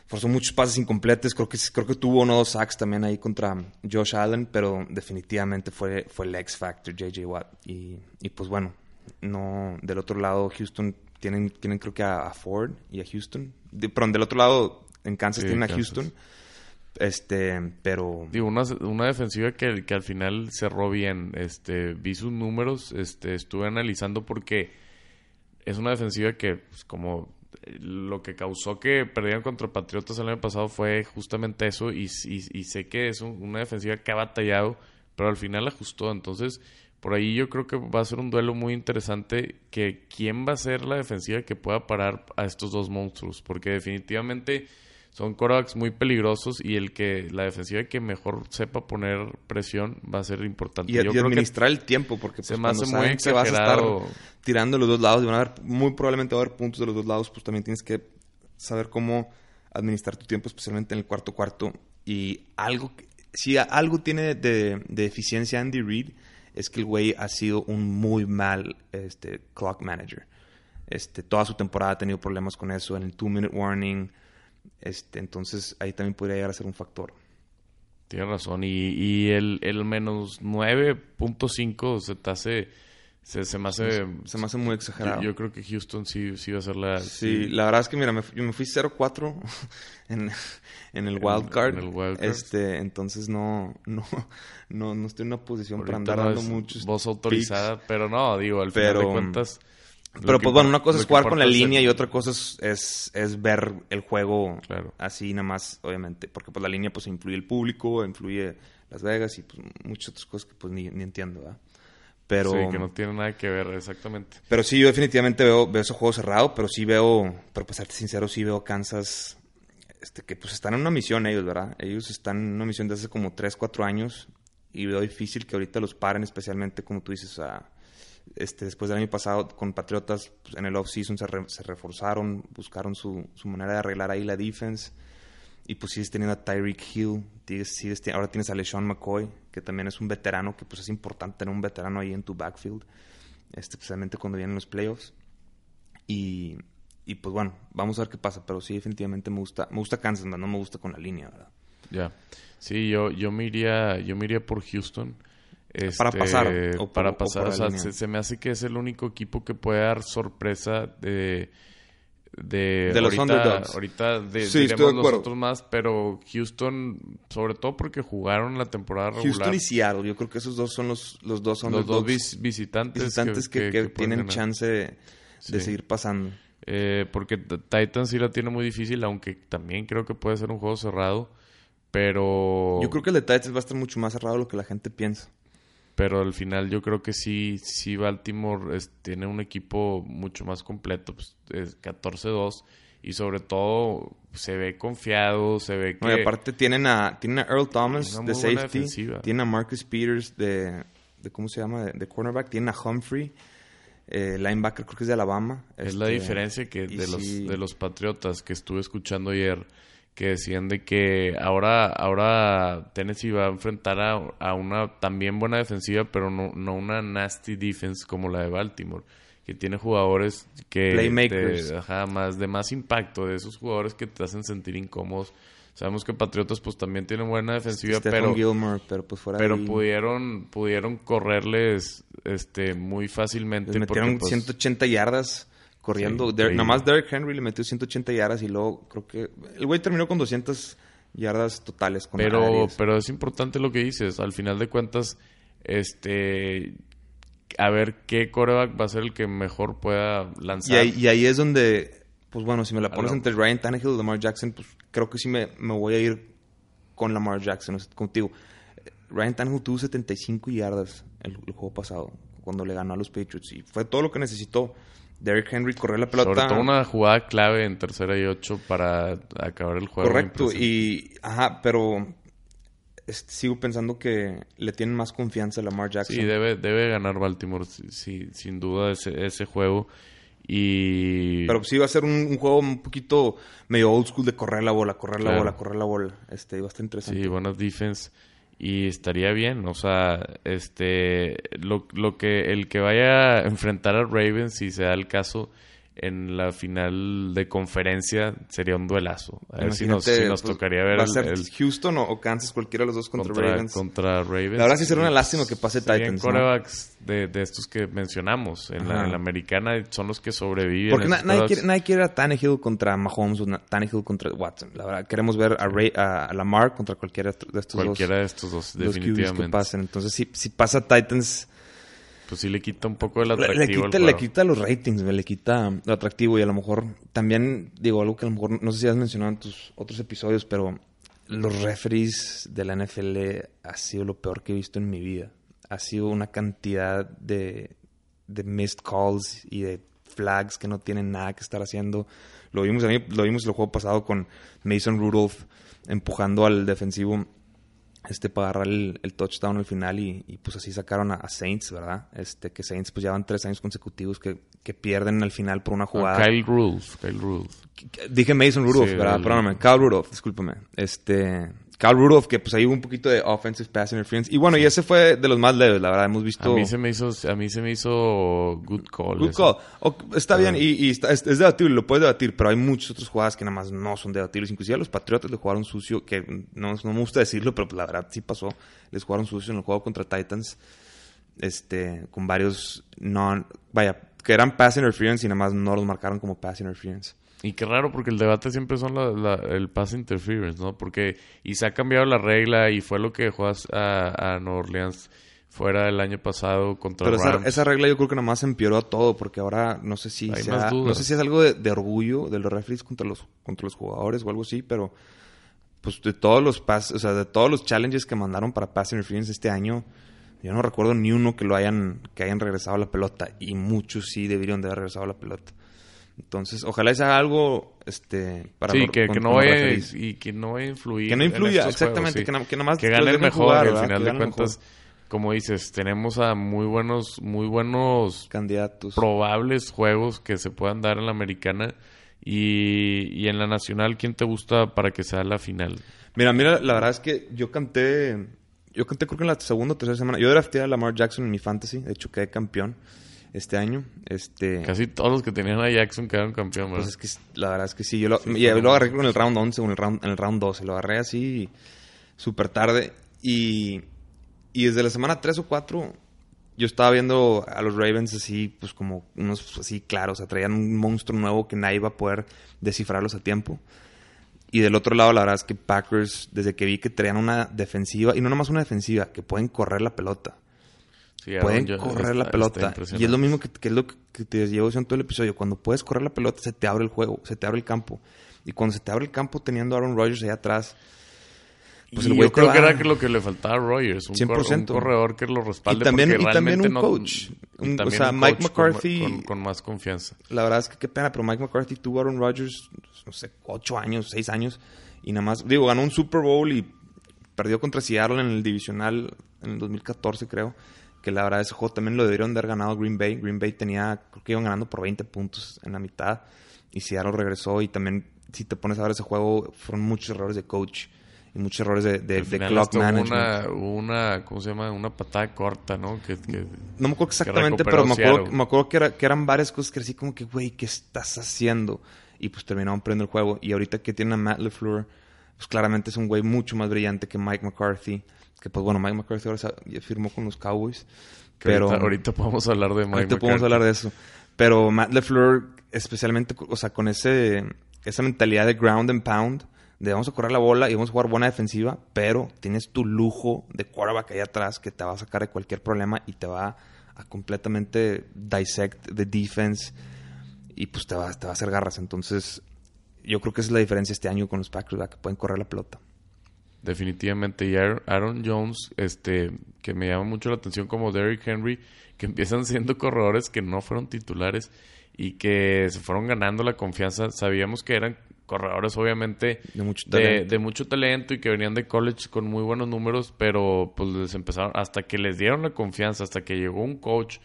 forzó muchos pases incompletos. Creo que, creo que tuvo uno o dos sacks también ahí contra Josh Allen, pero definitivamente fue, fue el X Factor, JJ Watt. Y, y pues bueno, no del otro lado, Houston tienen, tienen creo que a, Ford y a Houston. perdón, del otro lado, en Kansas tienen a Houston. Este, pero. Digo, una, una defensiva que, que, al final cerró bien. Este, vi sus números, este, estuve analizando porque es una defensiva que, pues, como lo que causó que perdieran contra Patriotas el año pasado fue justamente eso y, sé que es una defensiva que ha batallado, pero al final ajustó. Entonces, por ahí yo creo que va a ser un duelo muy interesante que quién va a ser la defensiva que pueda parar a estos dos monstruos, porque definitivamente son quarterbacks muy peligrosos y el que la defensiva que mejor sepa poner presión va a ser importante. Y, administrar el tiempo, porque se pues, me hace vas a estar tirando los dos lados y van a haber, muy probablemente va a haber puntos de los dos lados, pues también tienes que saber cómo administrar tu tiempo, especialmente en el cuarto cuarto. Y algo, si algo tiene de, de eficiencia Andy Reid, es que el güey ha sido un muy mal este, clock manager. Este, toda su temporada ha tenido problemas con eso, en el two-minute warning, este, entonces ahí también podría llegar a ser un factor. Tienes razón. Y, y el, el menos 9.5 se te hace... Se, me hace... Se me hace muy exagerado. Yo, creo que Houston sí, sí va a ser la... Sí, la verdad es que, mira, me, yo me fui 0-4 en, en, el wild card. Este, entonces no, no, no, no estoy en una posición para andar dando muchos Voz autorizada, pero no, digo, al final de cuentas... Pero pues bueno, una cosa es jugar con la línea y otra cosa es, es, ver el juego así nada más, obviamente. Porque pues la línea pues influye el público, influye Las Vegas y pues muchas otras cosas que pues ni, entiendo, ¿verdad? Pero, sí, que no tiene nada que ver, exactamente. Pero sí, yo definitivamente veo, veo ese juego cerrado, pero sí veo, pero para serte sincero, sí veo Kansas, este, que pues están en una misión ellos, ¿verdad? Ellos están en una misión de hace como 3, 4 años y veo difícil que ahorita los paren, especialmente como tú dices, a este, después del año pasado con Patriotas pues, en el off-season se, se, reforzaron, buscaron su, manera de arreglar ahí la defense. Y pues sigues teniendo a Tyreek Hill, ahora tienes a LeSean McCoy, que también es un veterano, que pues es importante tener un veterano ahí en tu backfield, este, especialmente cuando vienen los playoffs. Y, pues bueno, vamos a ver qué pasa, pero sí definitivamente me gusta, me gusta Kansas, no me gusta con la línea, ¿verdad? Ya. Sí, yo, yo iría, yo me iría por Houston para este, pasar. O para pasar, o, sea, se, me hace que es el único equipo que puede dar sorpresa de... De, los underdogs. Ahorita de, diremos los otros más, pero Houston, sobre todo porque jugaron la temporada regular. Houston y Seattle, yo creo que esos dos son los, los dos Los dos visitantes. Visitantes que, tienen chance de, seguir pasando. Eh, porque Titans sí la tiene muy difícil, aunque también creo que puede ser un juego cerrado. Pero. Yo creo que el de Titans va a estar mucho más cerrado de lo que la gente piensa pero al final yo creo que sí, sí Baltimore tiene un equipo mucho más completo, pues, 14-2 y sobre todo se ve confiado, se ve que... aparte tienen a, tienen a Earl Thomas de safety, tienen a Marcus Peters de, de ¿cómo se llama? De, cornerback, tienen a Humphrey, eh, linebacker creo que es de Alabama. Es la este, diferencia que de los, de los Patriotas que estuve escuchando ayer que decían de que ahora, ahora Tennessee va a enfrentar a, una también buena defensiva, pero no, no, una nasty defense como la de Baltimore, que tiene jugadores que Playmakers. más de más impacto, de esos jugadores que te hacen sentir incómodos. Sabemos que Patriotas pues también tienen buena defensiva, pero pero pues fuera pero pudieron pudieron correrles este muy fácilmente Les metieron 180 pues, yardas corriendo. nada más Derrick Henry le metió 180 yardas y luego creo que el güey terminó con 200 yardas totales con Pero pero es importante lo que dices, al final de cuentas este a ver qué coreback va a ser el que mejor pueda lanzar. Y ahí, es donde, pues bueno, si me la pones entre Ryan Tannehill y Lamar Jackson, pues creo que sí me, me voy a ir con Lamar Jackson, contigo. Ryan Tannehill tuvo 75 yardas el, juego pasado, cuando le ganó a los Patriots, y fue todo lo que necesitó. Derrick Henry corrió la pelota. Sobre todo una jugada clave en tercera y ocho para acabar el juego. Correcto, y ajá, pero sigo pensando que le tienen más confianza a Lamar Jackson. Sí, debe, debe ganar Baltimore, sí, sin duda, ese, ese juego. Y... Pero sí va a ser un, juego un poquito medio old school de correr la bola, correr la bola, correr la bola. Este, bastante interesante. Sí, buenas defense. Y estaría bien, o sea, este, lo, lo que, el que vaya a enfrentar a Ravens, si se da el caso, en la final de conferencia sería un duelazo. A ver si nos, si nos pues, tocaría ver. ¿Va a ser Houston o, Kansas, cualquiera de los dos contra, Ravens? Contra Ravens. La verdad sí sería una lástima que pase Titans. corebacks de, de, estos que mencionamos en la, americana son los que sobreviven. Porque nadie, quiere, nadie quiere a Tannehill contra Mahomes o Tannehill contra Watson. La verdad, queremos ver a, Ray, a Lamar contra cualquiera de estos dos. Cualquiera de estos dos, definitivamente. que pasen. Entonces, si, si pasa Titans pues sí le quita un poco el atractivo. Le, quita, le quita los ratings, le quita lo atractivo y a lo mejor también, digo, algo que a lo mejor, no sé si has mencionado en tus otros episodios, pero los referees de la NFL ha sido lo peor que he visto en mi vida. Ha sido una cantidad de, de missed calls y de flags que no tienen nada que estar haciendo. Lo vimos, lo vimos el juego pasado con Mason Rudolph empujando al defensivo este para agarrar el, touchdown al final y, pues así sacaron a, Saints, ¿verdad? Este que Saints pues llevan tres años consecutivos que, que pierden al final por una jugada. Kyle Rudolph, Kyle Rudolph. Dije Mason Rudolph, ¿verdad? Perdóname, Kyle Rudolph, discúlpame. Este, Kyle Rudolph, que pues ahí hubo un poquito de offensive pass interference. Y bueno, y ese fue de los más leves, la verdad. Hemos visto... A mí se me hizo, a mí se me hizo good call. Good call. está bien y, es, debatible, lo puedes debatir, pero hay muchas otras jugadas que nada más no son debatibles. Inclusive a los Patriotas le jugaron sucio, que no, no me gusta decirlo, pero pues, la verdad sí pasó. Les jugaron sucio en el juego contra Titans. Este, con varios no... Vaya, que eran pass interference y nada más no los marcaron como pass interference. Y qué raro, porque el debate siempre son la, el pass interference, ¿no? Porque y se ha cambiado la regla y fue lo que dejó a, a Nueva Orleans fuera el año pasado contra Pero Esa, esa, regla yo creo que nada más empeoró todo porque ahora no sé si sea, no sé si es algo de, orgullo de los referees contra los contra los jugadores o algo así, pero pues de todos los pass, o sea, de todos los challenges que mandaron para pass interference este año, yo no recuerdo ni uno que lo hayan que hayan regresado a la pelota y muchos sí deberían de haber regresado a la pelota. Entonces, ojalá sea algo este para sí, que, no vaya y que no vaya a influir que no influya exactamente que, que nada que gane mejor al final de cuentas como dices tenemos a muy buenos muy buenos candidatos. probables juegos que se puedan dar en la americana y, y en la nacional quién te gusta para que sea la final mira mira la verdad es que yo canté yo canté creo que en la segunda o tercera semana. Yo drafté a Lamar Jackson en mi fantasy de hecho quedé campeón este año. Este, Casi todos los que tenían a Jackson quedaron campeón, ¿verdad? Pues es que la verdad es que sí. Yo lo, lo agarré con el round 11 o en el round, en el round 12. Lo agarré así súper tarde. Y, y desde la semana 3 o 4 yo estaba viendo a los Ravens así, pues como unos así claros. O sea, traían un monstruo nuevo que nadie iba a poder descifrarlos a tiempo. Y del otro lado, la verdad es que Packers, desde que vi que traían una defensiva, y no nomás una defensiva, que pueden correr la pelota pueden correr la pelota. Y es lo mismo que, es lo que te llevo diciendo todo el episodio. Cuando puedes correr la pelota, se te abre el juego, se te abre el campo. Y cuando se te abre el campo teniendo a Aaron Rodgers ahí atrás, pues el yo creo que era lo que le faltaba a Rodgers. Un, un corredor que lo respalde. Y también, y también un coach. o sea, Mike McCarthy. Con, más confianza. La verdad es que qué pena, pero Mike McCarthy tuvo a Aaron Rodgers, no sé, ocho años, seis años. Y nada más, digo, ganó un Super Bowl y perdió contra Seattle en el divisional en el 2014, creo que la verdad ese juego también lo debieron de haber ganado Green Bay. Green Bay tenía, creo que iban ganando por 20 puntos en la mitad y Seattle regresó y también si te pones a ver ese juego fueron muchos errores de coach y muchos errores de, de, clock management. Una, una, ¿cómo se llama? Una patada corta, ¿no? Que, no me acuerdo exactamente, pero me acuerdo, me acuerdo que, era, que eran varias cosas que así como que, güey, ¿qué estás haciendo? Y pues terminaron perdiendo el juego. Y ahorita que tienen a Matt LeFleur pues claramente es un güey mucho más brillante que Mike McCarthy. Que pues bueno, Mike McCarthy ahora firmó con los Cowboys. Pero ahorita, podemos hablar de Mike Ahorita podemos hablar de eso. Pero Matt LeFleur, especialmente, o sea, con ese, esa mentalidad de ground and pound, de vamos a correr la bola y vamos a jugar buena defensiva, pero tienes tu lujo de quarterback ahí atrás que te va a sacar de cualquier problema y te va a completamente dissect the defense y pues te va, te va a hacer garras. Entonces, yo creo que esa es la diferencia este año con los Packers, que pueden correr la pelota. Definitivamente. Y Aaron Jones, este, que me llama mucho la atención como Derrick Henry, que empiezan siendo corredores que no fueron titulares y que se fueron ganando la confianza. Sabíamos que eran corredores obviamente de mucho, de, mucho talento y que venían de college con muy buenos números, pero pues les empezaron, hasta que les dieron la confianza, hasta que llegó un coach.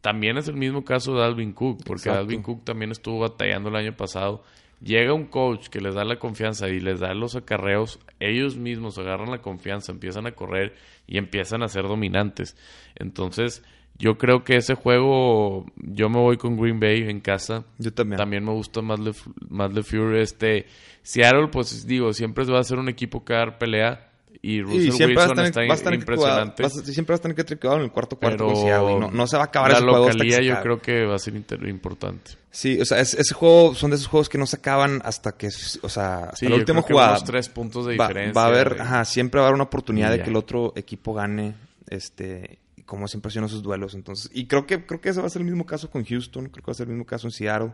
También es el mismo caso de Alvin Cook, porque Alvin Cook también estuvo batallando el año pasado llega un coach que les da la confianza y les da los acarreos, ellos mismos agarran la confianza, empiezan a correr y empiezan a ser dominantes. Entonces, yo creo que ese juego, yo me voy con Green Bay en casa. Yo también. También me gusta más Le, más Fury. Este, Seattle, pues digo, siempre va a ser un equipo que va a dar pelea. Y Russell Wilson está impresionante. siempre va a tener que tricar en el cuarto cuarto. no, no, se va a acabar la ese juego. La localía yo creo que va a ser importante. Sí, o sea, ese juego son de esos juegos que no se acaban hasta que, o sea, hasta la última jugada. tres puntos de diferencia. Va, a haber, ajá, siempre va a haber una oportunidad de que el otro equipo gane, este, como siempre hacen esos duelos. Entonces, y creo que, creo que ese va a ser el mismo caso con Houston, creo que va a ser el mismo caso en Seattle.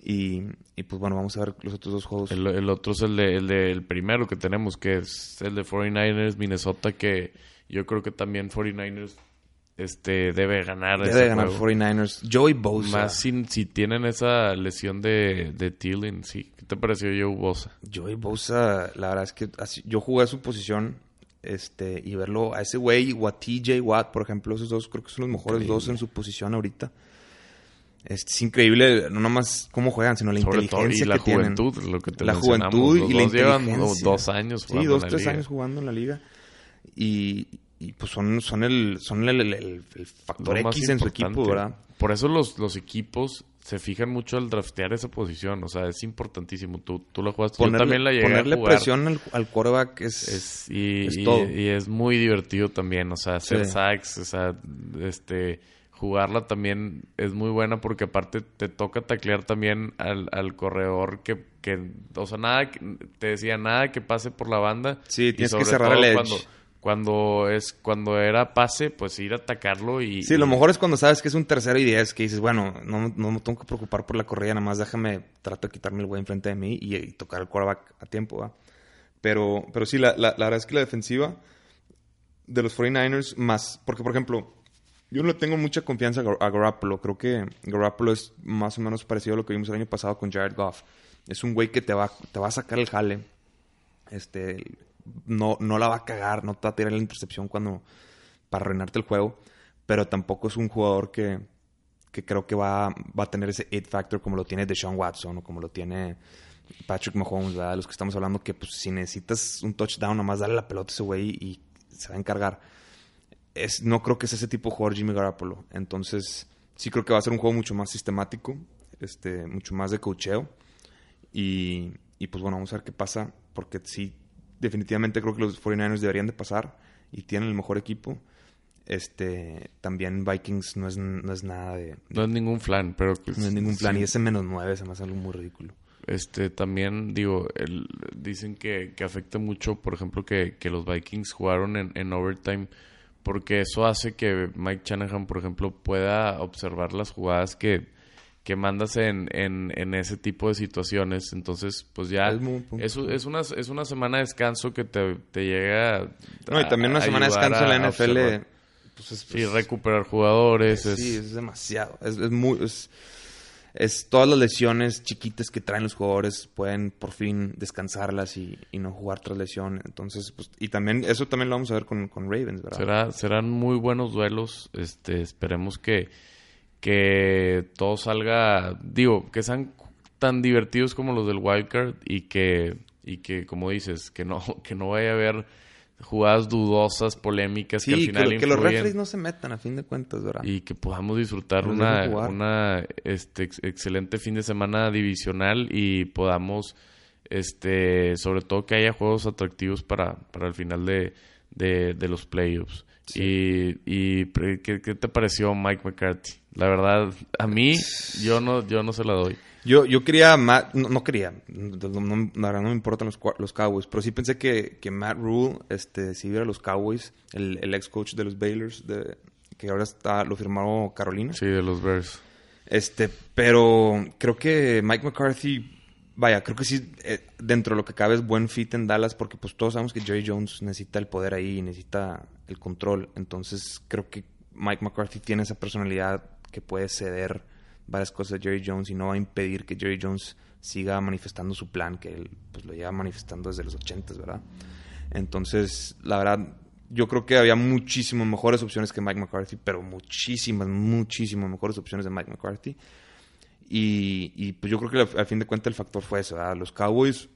Y, y, pues bueno, vamos a ver los otros dos juegos. El, otro es el, de, el primero que tenemos, que es el de 49ers, Minnesota, que yo creo que también 49ers este, debe ganar. Debe ganar 49ers. Joey Bosa. Más si, si tienen esa lesión de, de Thielen, sí. ¿Qué te pareció Joey Bosa? Joey Bosa, la verdad es que yo jugué a su posición este y verlo a ese güey o a TJ Watt, por ejemplo, esos dos creo que son los mejores dos en su posición ahorita. Es, increíble, no nomás cómo juegan, sino la inteligencia y la que juventud, tienen. Lo que te la juventud y la inteligencia. Llevan dos años jugando Sí, dos, tres años jugando en la liga. Y, y pues son, son el, son el, factor X en su equipo, ¿verdad? Por eso los, los equipos se fijan mucho al draftear esa posición. O sea, es importantísimo. Tú, tú la jugaste. Yo también la llegué ponerle a jugar. presión al, al quarterback es, es, y, todo. Y, es muy divertido también. O sea, hacer sacks, o sea, este jugarla también es muy buena porque aparte te toca taclear también al, al corredor que, que, o sea, nada, te decía nada que pase por la banda. Sí, tienes que cerrar el edge. Cuando, cuando es cuando era pase, pues ir a atacarlo y... Sí, lo mejor es cuando sabes que es un tercero y diez, que dices, bueno, no, no me tengo que preocupar por la corrida, nada más déjame, trato de quitarme el güey enfrente de mí y, tocar el quarterback a tiempo, ¿va? Pero, pero sí, la, la, verdad es que la defensiva de los 49ers más... Porque, por ejemplo, yo no tengo mucha confianza a Garoppolo. Creo que Garoppolo es más o menos parecido a lo que vimos el año pasado con Jared Goff. Es un güey que te va, te va a sacar el jale. Este, no, no la va a cagar, no te va a tirar la intercepción cuando para arruinarte el juego, pero tampoco es un jugador que, que creo que va, va a tener ese it factor como lo tiene Deshaun Watson o como lo tiene Patrick Mahomes, ¿verdad? los que estamos hablando que pues si necesitas un touchdown, nomás dale la pelota a ese güey y se va a encargar. Es, no creo que sea ese tipo de jugador Jimmy Garoppolo. Entonces, sí creo que va a ser un juego mucho más sistemático, este, mucho más de cocheo. Y, y pues bueno, vamos a ver qué pasa, porque sí definitivamente creo que los 49ers deberían de pasar y tienen el mejor equipo. Este, también Vikings no es, no es nada de, No es ningún plan, pero... no es ningún plan. Y ese menos 9 se me hace algo muy ridículo. Este, también, digo, el, dicen que, que, afecta mucho, por ejemplo, que, que los Vikings jugaron en, en overtime porque eso hace que Mike Shanahan, por ejemplo, pueda observar las jugadas que que mandas en, en, en, ese tipo de situaciones. Entonces, pues ya es, es, una, es una semana de descanso que te, te llega No, y también una semana de descanso en la NFL. Pues es, sí, recuperar jugadores. sí, es demasiado. Es, muy... Es, todas las lesiones chiquitas que traen los jugadores pueden por fin descansarlas y, y, no jugar tras lesión. Entonces, pues, y también, eso también lo vamos a ver con, con Ravens, ¿verdad? Será, serán muy buenos duelos. Este, esperemos que, que todo salga, digo, que sean tan divertidos como los del wildcard y que y que como dices, que no que no vaya a haber jugadas dudosas, polémicas que al final que, que los referees no se metan a fin de cuentas, ¿verdad? Y que podamos disfrutar una, una este excelente fin de semana divisional y podamos Este, sobre todo que haya juegos atractivos para, para el final de, de, los playoffs. Y, y ¿qué, te pareció Mike McCarthy? La verdad, a mí yo no, yo no se la doy. Yo, yo quería Matt, no, quería, no, la verdad no me importan los, los Cowboys, pero sí pensé que, que Matt Rule, este, si hubiera los Cowboys, el, el ex coach de los Baylors, de, que ahora está, lo firmó Carolina. Sí, de los Bears. Este, pero creo que Mike McCarthy, vaya, creo que sí, eh, dentro de lo que cabe es buen fit en Dallas, porque pues todos sabemos que Jerry Jones necesita el poder ahí, necesita el control. Entonces creo que Mike McCarthy tiene esa personalidad que puede ceder varias cosas a Jerry Jones y no va a impedir que Jerry Jones siga manifestando su plan, que él pues, lo lleva manifestando desde los 80, ¿verdad? Entonces, la verdad, yo creo que había muchísimas mejores opciones que Mike McCarthy, pero muchísimas, muchísimas mejores opciones de Mike McCarthy. Y, pues yo creo que al fin de cuentas el factor fue eso, ¿verdad? Los Cowboys,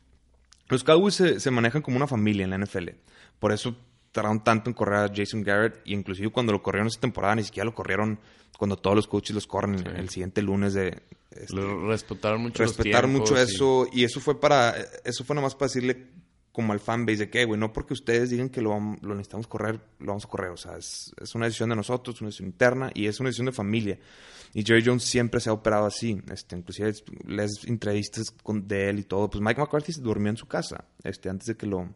los Cowboys se, se manejan como una familia en la NFL. Por eso tardaron tanto en correr a Jason Garrett y inclusive cuando lo corrieron esa temporada ni siquiera lo corrieron cuando todos los coaches los corren el siguiente lunes de este, respetaron mucho respetaron mucho eso y... eso fue para eso fue nomás para decirle como al fanbase de que güey no porque ustedes digan que lo, lo necesitamos correr lo vamos a correr o sea es, es una decisión de nosotros una decisión interna y es una decisión de familia. Y Jerry Jones siempre se ha operado así este inclusive les entrevistas con de él y todo pues Mike McCarthy se durmió en su casa este antes de que lo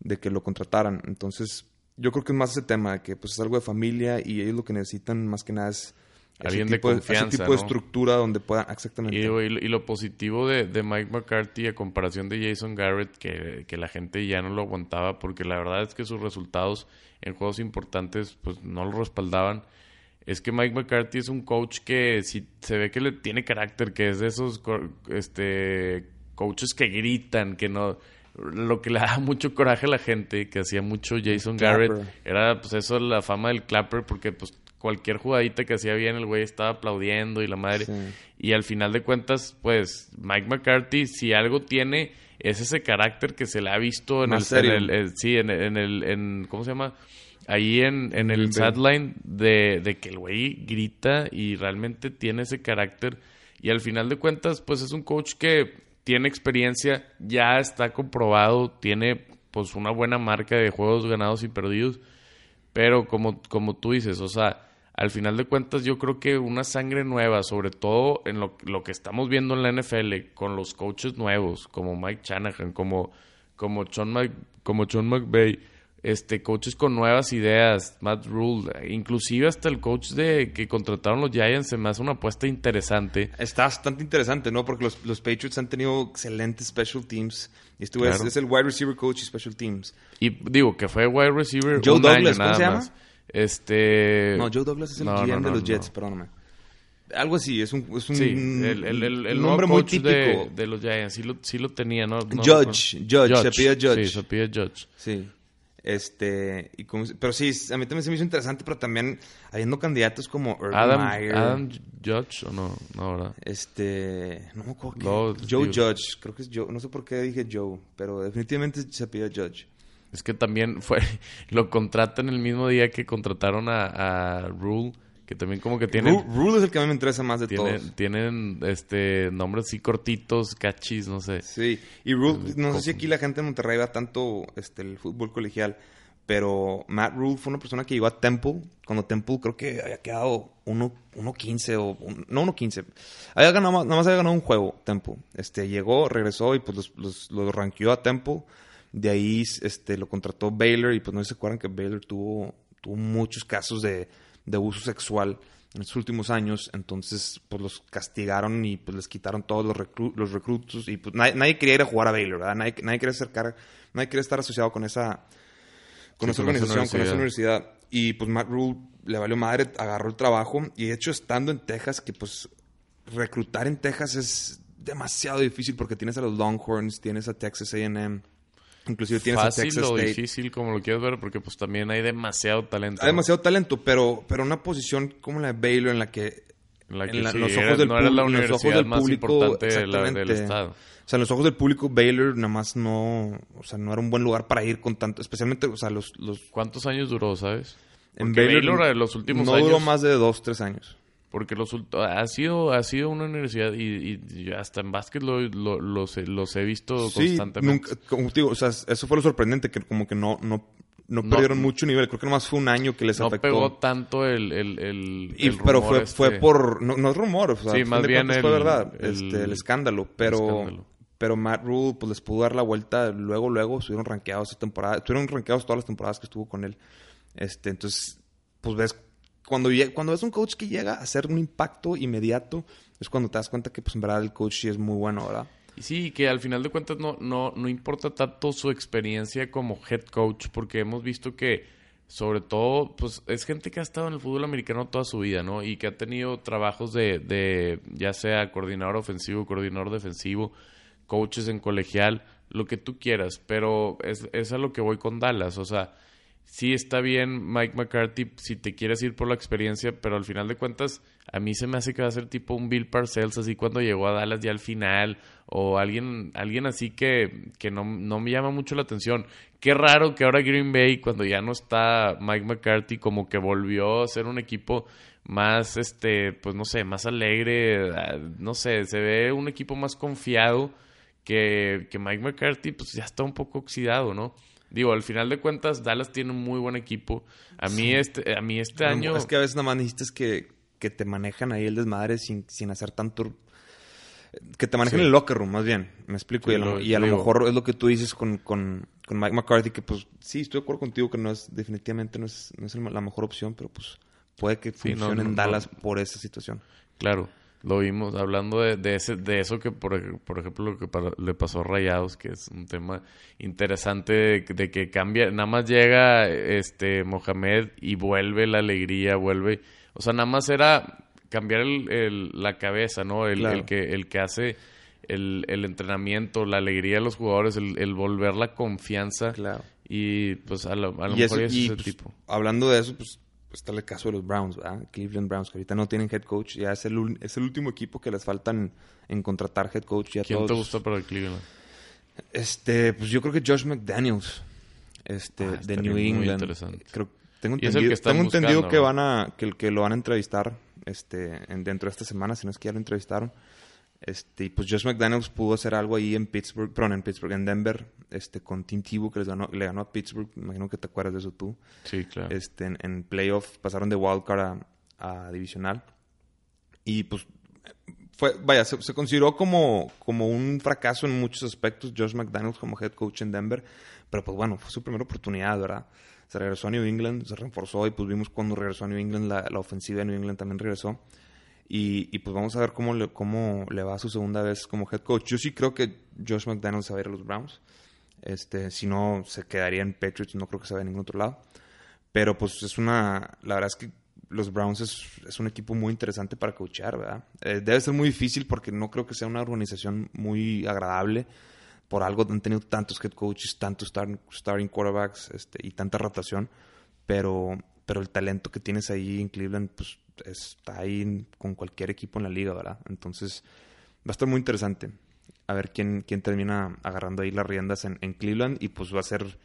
de que lo contrataran. Entonces, yo creo que es más ese tema, de que pues es algo de familia y ellos lo que necesitan más que nada es Alguien de confianza, ese tipo de estructura donde puedan exactamente y, y, lo positivo de, de, Mike McCarthy a comparación de Jason Garrett que, que, la gente ya no lo aguantaba porque la verdad es que sus resultados en juegos importantes pues no lo respaldaban es que Mike McCarthy es un coach que si se ve que le tiene carácter que es de esos este coaches que gritan que no lo que le daba mucho coraje a la gente, que hacía mucho Jason Garrett, era pues eso, la fama del clapper, porque pues cualquier jugadita que hacía bien, el güey estaba aplaudiendo y la madre. Y al final de cuentas, pues Mike McCarthy, si algo tiene, es ese carácter que se le ha visto en, el, eh, sí, en, el, en, ¿cómo se llama? Ahí en, en el sideline de, de que el güey grita y realmente tiene ese carácter. Y al final de cuentas, pues es un coach que tiene experiencia, ya está comprobado, tiene pues una buena marca de juegos ganados y perdidos, pero como, como tú dices, o sea, al final de cuentas yo creo que una sangre nueva, sobre todo en lo, lo que estamos viendo en la NFL, con los coaches nuevos, como Mike Shanahan, como, como, John, Mc, como John McVay, este, coaches con nuevas ideas, Matt Rule, inclusive hasta el coach de que contrataron los Giants se me hace una apuesta interesante. Está bastante interesante, ¿no? Porque los, los Patriots han tenido excelentes special teams. Y este es, el wide receiver coach y special teams. Y digo que fue wide receiver Joe Douglas, ¿cómo se llama? Este... No, Joe Douglas es el GM de los Jets, perdóname. Algo así, es un, es un, sí, el, el, el, nombre muy típico. De, de, los Giants, sí lo, sí lo tenía, ¿no? Judge, Judge, Judge, se pide Judge. Sí, se pide Judge. Sí. Este, y como, pero sí, a mí también se me hizo interesante, pero también habiendo candidatos como Urban Adam, Meyer. Adam Judge o no, no, ¿verdad? Este, no me acuerdo. Joe Judge, creo que es Joe, no sé por qué dije Joe, pero definitivamente se pide Judge. Es que también fue, lo contratan el mismo día que contrataron a, a Rule que también como que tienen... Rule, es el que a mí me interesa más de todos. Tienen este, nombres así cortitos, cachis, no sé. Sí, y Rule, no sé si aquí la gente en Monterrey va tanto este, el fútbol colegial, pero Matt Rule fue una persona que llegó a Temple, cuando Temple creo que había quedado 1-15 o... no 1-15. Había ganado, nada más había ganado un juego, Temple. Este, llegó, regresó y pues los, los, los ranqueó a Temple. De ahí este, lo contrató Baylor y pues no se acuerdan que Baylor tuvo, tuvo muchos casos de de abuso sexual en los últimos años, entonces pues los castigaron y pues les quitaron todos los, los reclutos y pues nadie, quería ir a jugar a Baylor, ¿verdad? Nadie, nadie quería acercar, nadie quería estar asociado con esa con esa organización, con esa universidad. Y pues Matt Rule le valió madre, agarró el trabajo y de hecho estando en Texas, que pues reclutar en Texas es demasiado difícil porque tienes a los Longhorns, tienes a Texas A&M, Inclusive tienes Fácil Texas o difícil, como lo quieres ver, porque pues también hay demasiado talento. Hay demasiado talento, pero, pero una posición como la de Baylor en la que... En la que los ojos del no la universidad más importante del estado. O sea, en los ojos del público, Baylor nada más no... O sea, no era un buen lugar para ir con tanto... Especialmente, o sea, los... los ¿Cuántos años duró, sabes? en Baylor, en los últimos no años... duró más de dos, tres años. Porque los, ha sido ha sido una universidad y, y hasta en básquet lo, los, he visto sí, constantemente. Nunca, como digo, o sea, eso fue lo sorprendente, que como que no, no, no, perdieron mucho nivel. Creo que nomás fue un año que les afectó. No pegó tanto el, el, el, y, Pero fue, fue este por... No, no es rumor, o sea, sí, más bien el, fue verdad, este, el escándalo. Pero, pero Matt Rule pues les pudo dar la vuelta luego, luego. Estuvieron rankeados esa temporada. Estuvieron rankeados todas las temporadas que estuvo con él. Este, entonces, pues ves cuando, cuando ves un coach que llega a hacer un impacto inmediato, es cuando te das cuenta que, pues, en verdad el coach sí es muy bueno, ¿verdad? Y sí, que al final de cuentas no, no, no importa tanto su experiencia como head coach, porque hemos visto que, sobre todo, pues es gente que ha estado en el fútbol americano toda su vida, ¿no? Y que ha tenido trabajos de, de ya sea coordinador ofensivo, coordinador defensivo, coaches en colegial, lo que tú quieras, pero es, es a lo que voy con Dallas, o sea sí está bien Mike McCarthy si te quieres ir por la experiencia, pero al final de cuentas a mí se me hace que va a ser tipo un Bill Parcells así cuando llegó a Dallas ya al final o alguien alguien así que, que no, no me llama mucho la atención. Qué raro que ahora Green Bay cuando ya no está Mike McCarthy como que volvió a ser un equipo más este pues no sé, más alegre, ah, no sé, se ve un equipo más confiado que, que Mike McCarthy pues ya está un poco oxidado, ¿no? Digo, al final de cuentas, Dallas tiene un muy buen equipo. A mí este, a mí este año. Es que a veces nada más necesitas que, que te manejan ahí el desmadre sin, sin hacer tanto. Que te manejen el locker room, más bien. Me explico. y, a lo, mejor es lo que tú dices con, con, con, Mike McCarthy, que pues sí, estoy de acuerdo contigo que no es, definitivamente no es, no es la mejor opción, pero pues puede que funcione en Dallas por esa situación. Claro. Lo vimos hablando de, de, ese, de eso que, por, por ejemplo, lo que le pasó a Rayados, que es un tema interesante de, que cambia, nada más llega este Mohamed y vuelve la alegría, vuelve. O sea, nada más era cambiar el, la cabeza, ¿no? El, que, el que hace el, el, entrenamiento, la alegría de los jugadores, el, volver la confianza. Claro. Y pues a lo, mejor es ese pues, tipo. Hablando de eso, pues está el caso de los Browns, ¿verdad? Cleveland Browns, que ahorita no tienen head coach. Ya es el, es el último equipo que les faltan en contratar head coach. Ya ¿Quién te gusta para el Cleveland? Este, pues yo creo que Josh McDaniels, este, ah, de New England. Creo, tengo entendido, que, tengo entendido que van a, que, que lo van a entrevistar, este, dentro de esta semana, si no es que ya lo entrevistaron. Este, y pues Josh McDaniels pudo hacer algo ahí en Pittsburgh, perdón, en Pittsburgh, en Denver, este, con Tim Tebow, que les ganó, le ganó a Pittsburgh, imagino que te acuerdas de eso tú. Sí, claro. Este, en, en playoff pasaron de wildcard a, a divisional. Y pues fue, vaya, se, consideró como, como un fracaso en muchos aspectos Josh McDaniels como head coach en Denver, pero pues bueno, fue su primera oportunidad, ¿verdad? Se regresó a New England, se reforzó y pues vimos cuando regresó a New England, la, la ofensiva de New England también regresó. Y, pues vamos a ver cómo le, cómo le va su segunda vez como head coach. Yo sí creo que Josh McDaniels va a ir a los Browns. Este, si no, se quedaría en Patriots. No creo que se vaya a ningún otro lado. Pero pues es una... La verdad es que los Browns es, un equipo muy interesante para coachar, ¿verdad? Eh, debe ser muy difícil porque no creo que sea una organización muy agradable. Por algo han tenido tantos head coaches, tantos starting, quarterbacks este, y tanta rotación. Pero, pero el talento que tienes ahí en Cleveland, pues está ahí con cualquier equipo en la liga, ¿verdad? Entonces, va a estar muy interesante a ver quién, quién termina agarrando ahí las riendas en, Cleveland y pues va a ser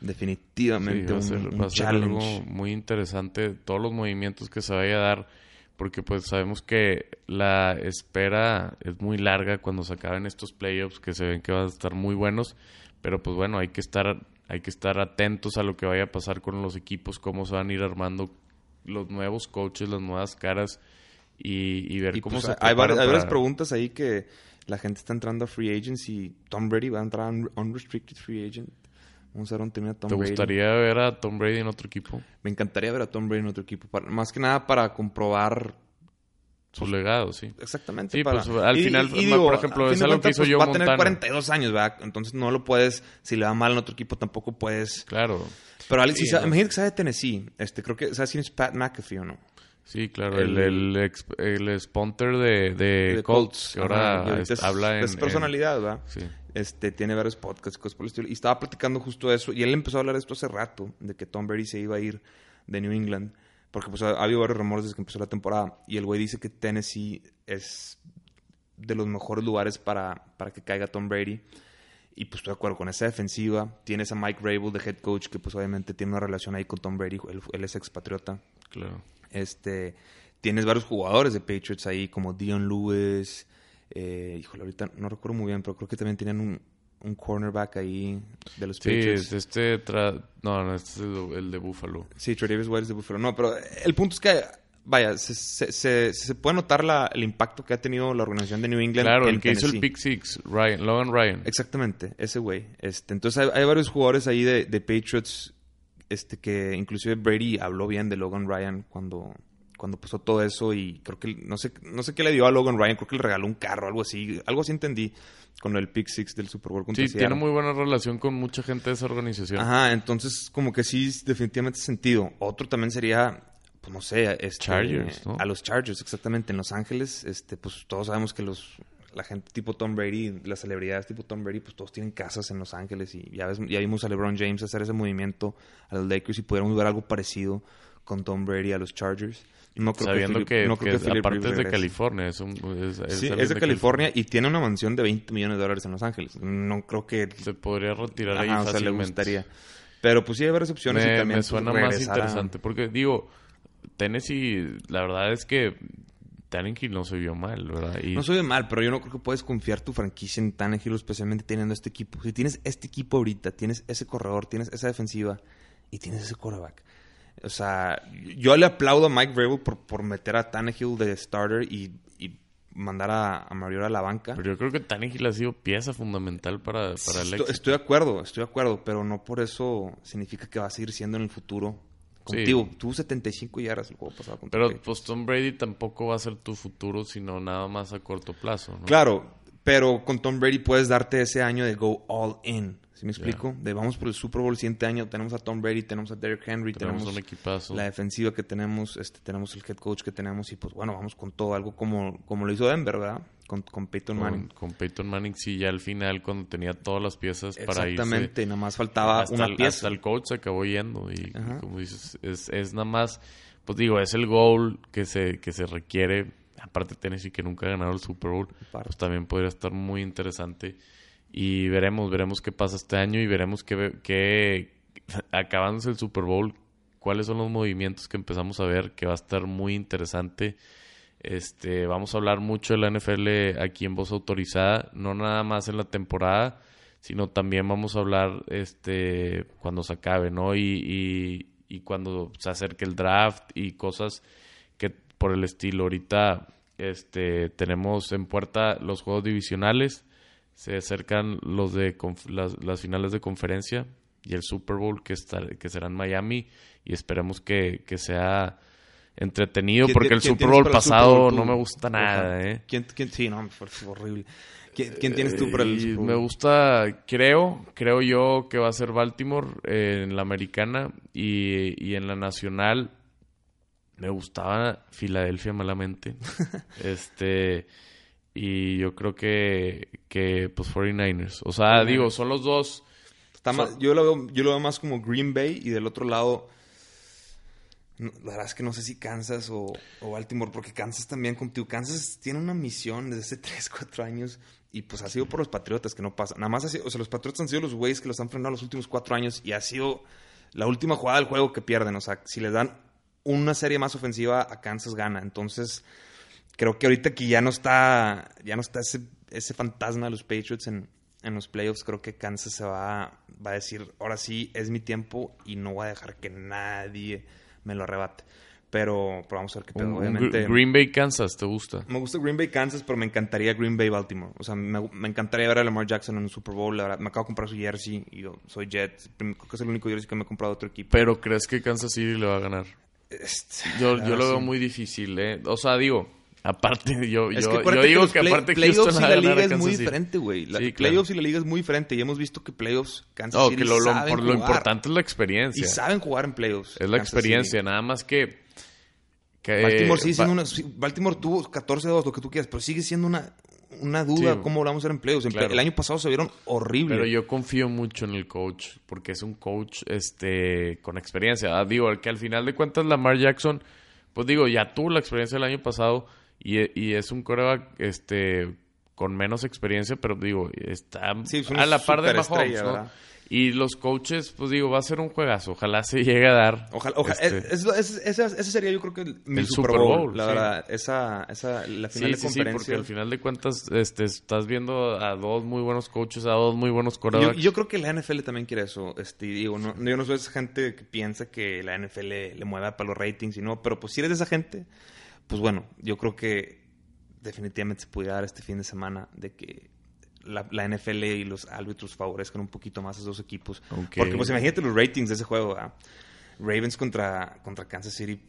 definitivamente un, challenge. muy interesante todos los movimientos que se vaya a dar porque pues sabemos que la espera es muy larga cuando se acaben estos playoffs que se ven que van a estar muy buenos pero pues bueno hay que estar hay que estar atentos a lo que vaya a pasar con los equipos cómo se van a ir armando los nuevos coaches, las nuevas caras y, ver cómo pues, se Hay, varias, preguntas ahí que la gente está entrando a free agents y Tom Brady va a entrar a unrestricted free agent. Vamos a ver un tema Tom ¿Te gustaría ver a Tom Brady en otro equipo? Me encantaría ver a Tom Brady en otro equipo. más que nada para comprobar su legado, sí. Exactamente. Sí, pues al final, por ejemplo, es algo que hizo yo Va a tener 42 años, ¿verdad? Entonces no lo puedes, si le va mal en otro equipo, tampoco puedes. Claro. Pero Alex, imagínate que sabe de Tennessee. Este, creo que, ¿sabes quién es Pat McAfee o no? Sí, claro, el, el, ex, el sponsor de, de, Colts, que ahora habla en... Es personalidad, ¿verdad? Sí. Este, tiene varios podcasts y cosas por el estilo. Y estaba platicando justo eso. Y él empezó a hablar de esto hace rato, de que Tom Brady se iba a ir de New England. Porque pues ha, habido varios rumores desde que empezó la temporada. Y el güey dice que Tennessee es de los mejores lugares para, para que caiga Tom Brady. Y pues estoy de acuerdo con esa defensiva. Tienes a Mike Rabel de head coach, que pues obviamente tiene una relación ahí con Tom Brady. Él, es expatriota. Claro. Este, tienes varios jugadores de Patriots ahí, como Dion Lewis. Eh, híjole, ahorita no recuerdo muy bien, pero creo que también tenían un, un cornerback ahí de los Patriots. Sí, este... No, no, este es el de Buffalo. Sí, Trey Davis White es de Buffalo. No, pero el punto es que vaya, se, se, se, puede notar la, el impacto que ha tenido la organización de New England. Claro, el que hizo el Pick Six, Ryan, Logan Ryan. Exactamente, ese güey. Este, entonces hay, varios jugadores ahí de, de, Patriots este, que inclusive Brady habló bien de Logan Ryan cuando, cuando pasó todo eso y creo que no sé, no sé qué le dio a Logan Ryan, creo que le regaló un carro, algo así, algo así entendí con el Pick Six del Super Bowl. Sí, tiene muy buena relación con mucha gente de esa organización. Ajá, entonces como que sí, definitivamente sentido. Otro también sería pues no sé, este, Chargers, a los Chargers, exactamente, en Los Ángeles, este, pues todos sabemos que los la gente tipo Tom Brady, las celebridades tipo Tom Brady, pues todos tienen casas en Los Ángeles y ya, ves, ya vimos a LeBron James hacer ese movimiento a los Lakers y pudiéramos ver algo parecido con Tom Brady a los Chargers. No creo Sabiendo que, no creo que, aparte es de California. Es un, sí, es de, California, y tiene una mansión de 20 millones de dólares en Los Ángeles. No creo que... Se podría retirar ahí fácilmente. le gustaría. Pero pues sí hay varias opciones me, y también me suena más interesante porque digo Tennessee, la verdad es que Tannehill no se vio mal, ¿verdad? No se vio mal, pero yo no creo que puedes confiar tu franquicia en Tannehill, especialmente teniendo este equipo. Si tienes este equipo ahorita, tienes ese corredor, tienes esa defensiva y tienes ese quarterback. O sea, yo le aplaudo a Mike Vrabel por, por meter a Tannehill de starter y, mandar a, a Mariota a la banca. Pero yo creo que Tannehill ha sido pieza fundamental para, para el estoy, Estoy de acuerdo, estoy de acuerdo, pero no por eso significa que va a seguir siendo en el futuro contigo. Tuvo 75 yardas el juego pasado contigo. Pero pues Tom Brady tampoco va a ser tu futuro, sino nada más a corto plazo, ¿no? Claro, pero con Tom Brady puedes darte ese año de go all in. ¿Sí me explico? De vamos por el Super Bowl el siguiente año, tenemos a Tom Brady, tenemos a Derrick Henry, tenemos, un equipazo. la defensiva que tenemos, este, tenemos el head coach que tenemos y pues bueno, vamos con todo, algo como, como lo hizo Denver, ¿verdad? Con, con Peyton Manning. Con, Peyton Manning, sí, ya al final cuando tenía todas las piezas para irse. Exactamente, nada más faltaba una pieza. Hasta el coach se acabó yendo y, como dices, es, es nada más, pues digo, es el goal que se, que se requiere. Aparte Tennessee que nunca ha ganado el Super Bowl, pues también podría estar muy interesante y veremos, veremos qué pasa este año y veremos qué, qué acabándose el Super Bowl, cuáles son los movimientos que empezamos a ver, que va a estar muy interesante. Este, vamos a hablar mucho de la NFL aquí en voz autorizada, no nada más en la temporada, sino también vamos a hablar este cuando se acabe, ¿no? Y, y, cuando se acerque el draft y cosas que por el estilo. Ahorita este tenemos en puerta los juegos divisionales se acercan los de las, finales de conferencia y el Super Bowl que, está, que será en Miami y esperemos que, sea entretenido porque el Super Bowl pasado no me gusta nada. ¿eh? ¿Quién, sí, no, fue horrible. ¿Quién, tienes tú para el Super Bowl? Me gusta, creo, creo yo que va a ser Baltimore en la americana y, y en la nacional. Me gustaba Filadelfia malamente. este y yo creo que, que pues 49ers. O sea, digo, son los dos. Está más, yo, lo veo, yo lo veo más como Green Bay y del otro lado, la verdad es que no sé si Kansas o, o Baltimore, porque Kansas también contigo. Kansas tiene una misión desde hace 3, 4 años y pues ha sido por los Patriotas que no pasa. Nada más ha sido, o sea, los Patriotas han sido los güeyes que los han frenado los últimos 4 años y ha sido la última jugada del juego que pierden. O sea, si les dan una serie más ofensiva, a Kansas gana. Entonces creo que ahorita que ya no está, ya no está ese, ese fantasma de los Patriots en, en los playoffs, creo que Kansas se va, va a decir, ahora sí es mi tiempo y no voy a dejar que nadie me lo arrebate. Pero, vamos a ver qué pedo. Obviamente, Green Bay, Kansas, ¿te gusta? Me gusta Green Bay, Kansas, pero me encantaría Green Bay, Baltimore. O sea, me, me encantaría ver a Lamar Jackson en el Super Bowl. La verdad, me acabo de comprar su jersey y yo soy Jet. Creo que es el único jersey que me he comprado de otro equipo. Pero, ¿crees que Kansas City le va a ganar? Este, yo yo lo veo muy difícil, ¿eh? O sea, digo, Aparte, yo, yo, yo digo que, aparte playoffs y la liga es muy diferente, güey. playoffs y la liga es muy diferente y hemos visto que playoffs Kansas City que lo, lo, importante es la experiencia. Y saben jugar en playoffs. Es la experiencia, nada más que, que Baltimore sigue siendo una, Baltimore tuvo 14-2, lo que tú quieras, pero sigue siendo una, una duda cómo vamos a hacer en playoffs. El año pasado se vieron horribles. Pero yo confío mucho en el coach, porque es un coach este con experiencia. Ah, digo, que al final de cuentas Lamar Jackson, pues digo, ya tuvo la experiencia del año pasado y, y es un coreback este, con menos experiencia, pero digo, está a la par de Mahomes, ¿no? Y los coaches, pues digo, va a ser un juegazo. Ojalá se llegue a dar. Ojalá, este, ese sería yo creo que mi Super Bowl, la verdad. Esa, esa, la final de conferencia. Sí, porque al final de cuentas este, estás viendo a dos muy buenos coaches, a dos muy buenos corredores. Yo, yo, creo que la NFL también quiere eso. Este, digo, no, yo no soy esa gente que piensa que la NFL le mueva para los ratings y no, pero pues si eres de esa gente, pues bueno, yo creo que definitivamente se pudiera dar este fin de semana de que la, NFL y los árbitros favorezcan un poquito más a esos dos equipos. Porque pues imagínate los ratings de ese juego. Ravens contra, contra Kansas City.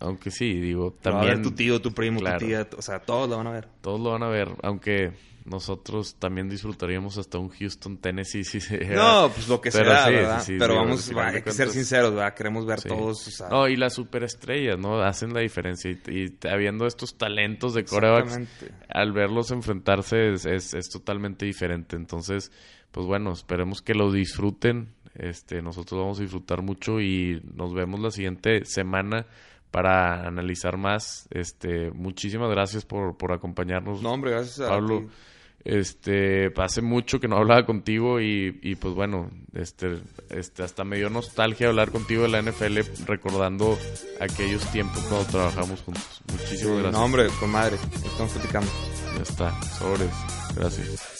Aunque sí, digo, también... tu tío, tu primo, tu tía, o sea, todos lo van a ver. Todos lo van a ver, aunque nosotros también disfrutaríamos hasta un Houston, Tennessee. Si no, pues lo que sea, ¿verdad? Pero vamos, hay que ser sinceros, ¿verdad? Queremos ver todos. No, y las superestrellas, ¿no? Hacen la diferencia. Y, habiendo estos talentos de corebacks, al verlos enfrentarse es, es, totalmente diferente. Entonces, pues bueno, esperemos que lo disfruten. Este, nosotros vamos a disfrutar mucho y nos vemos la siguiente semana para analizar más. Este, muchísimas gracias por, por acompañarnos. No, hombre, gracias a Pablo. Este, hace mucho que no hablaba contigo y, y pues bueno, este, este, hasta me dio nostalgia hablar contigo de la NFL recordando aquellos tiempos cuando trabajamos juntos. Muchísimas gracias. No, hombre, comadre, estamos platicando. Ya está, sobres. Gracias.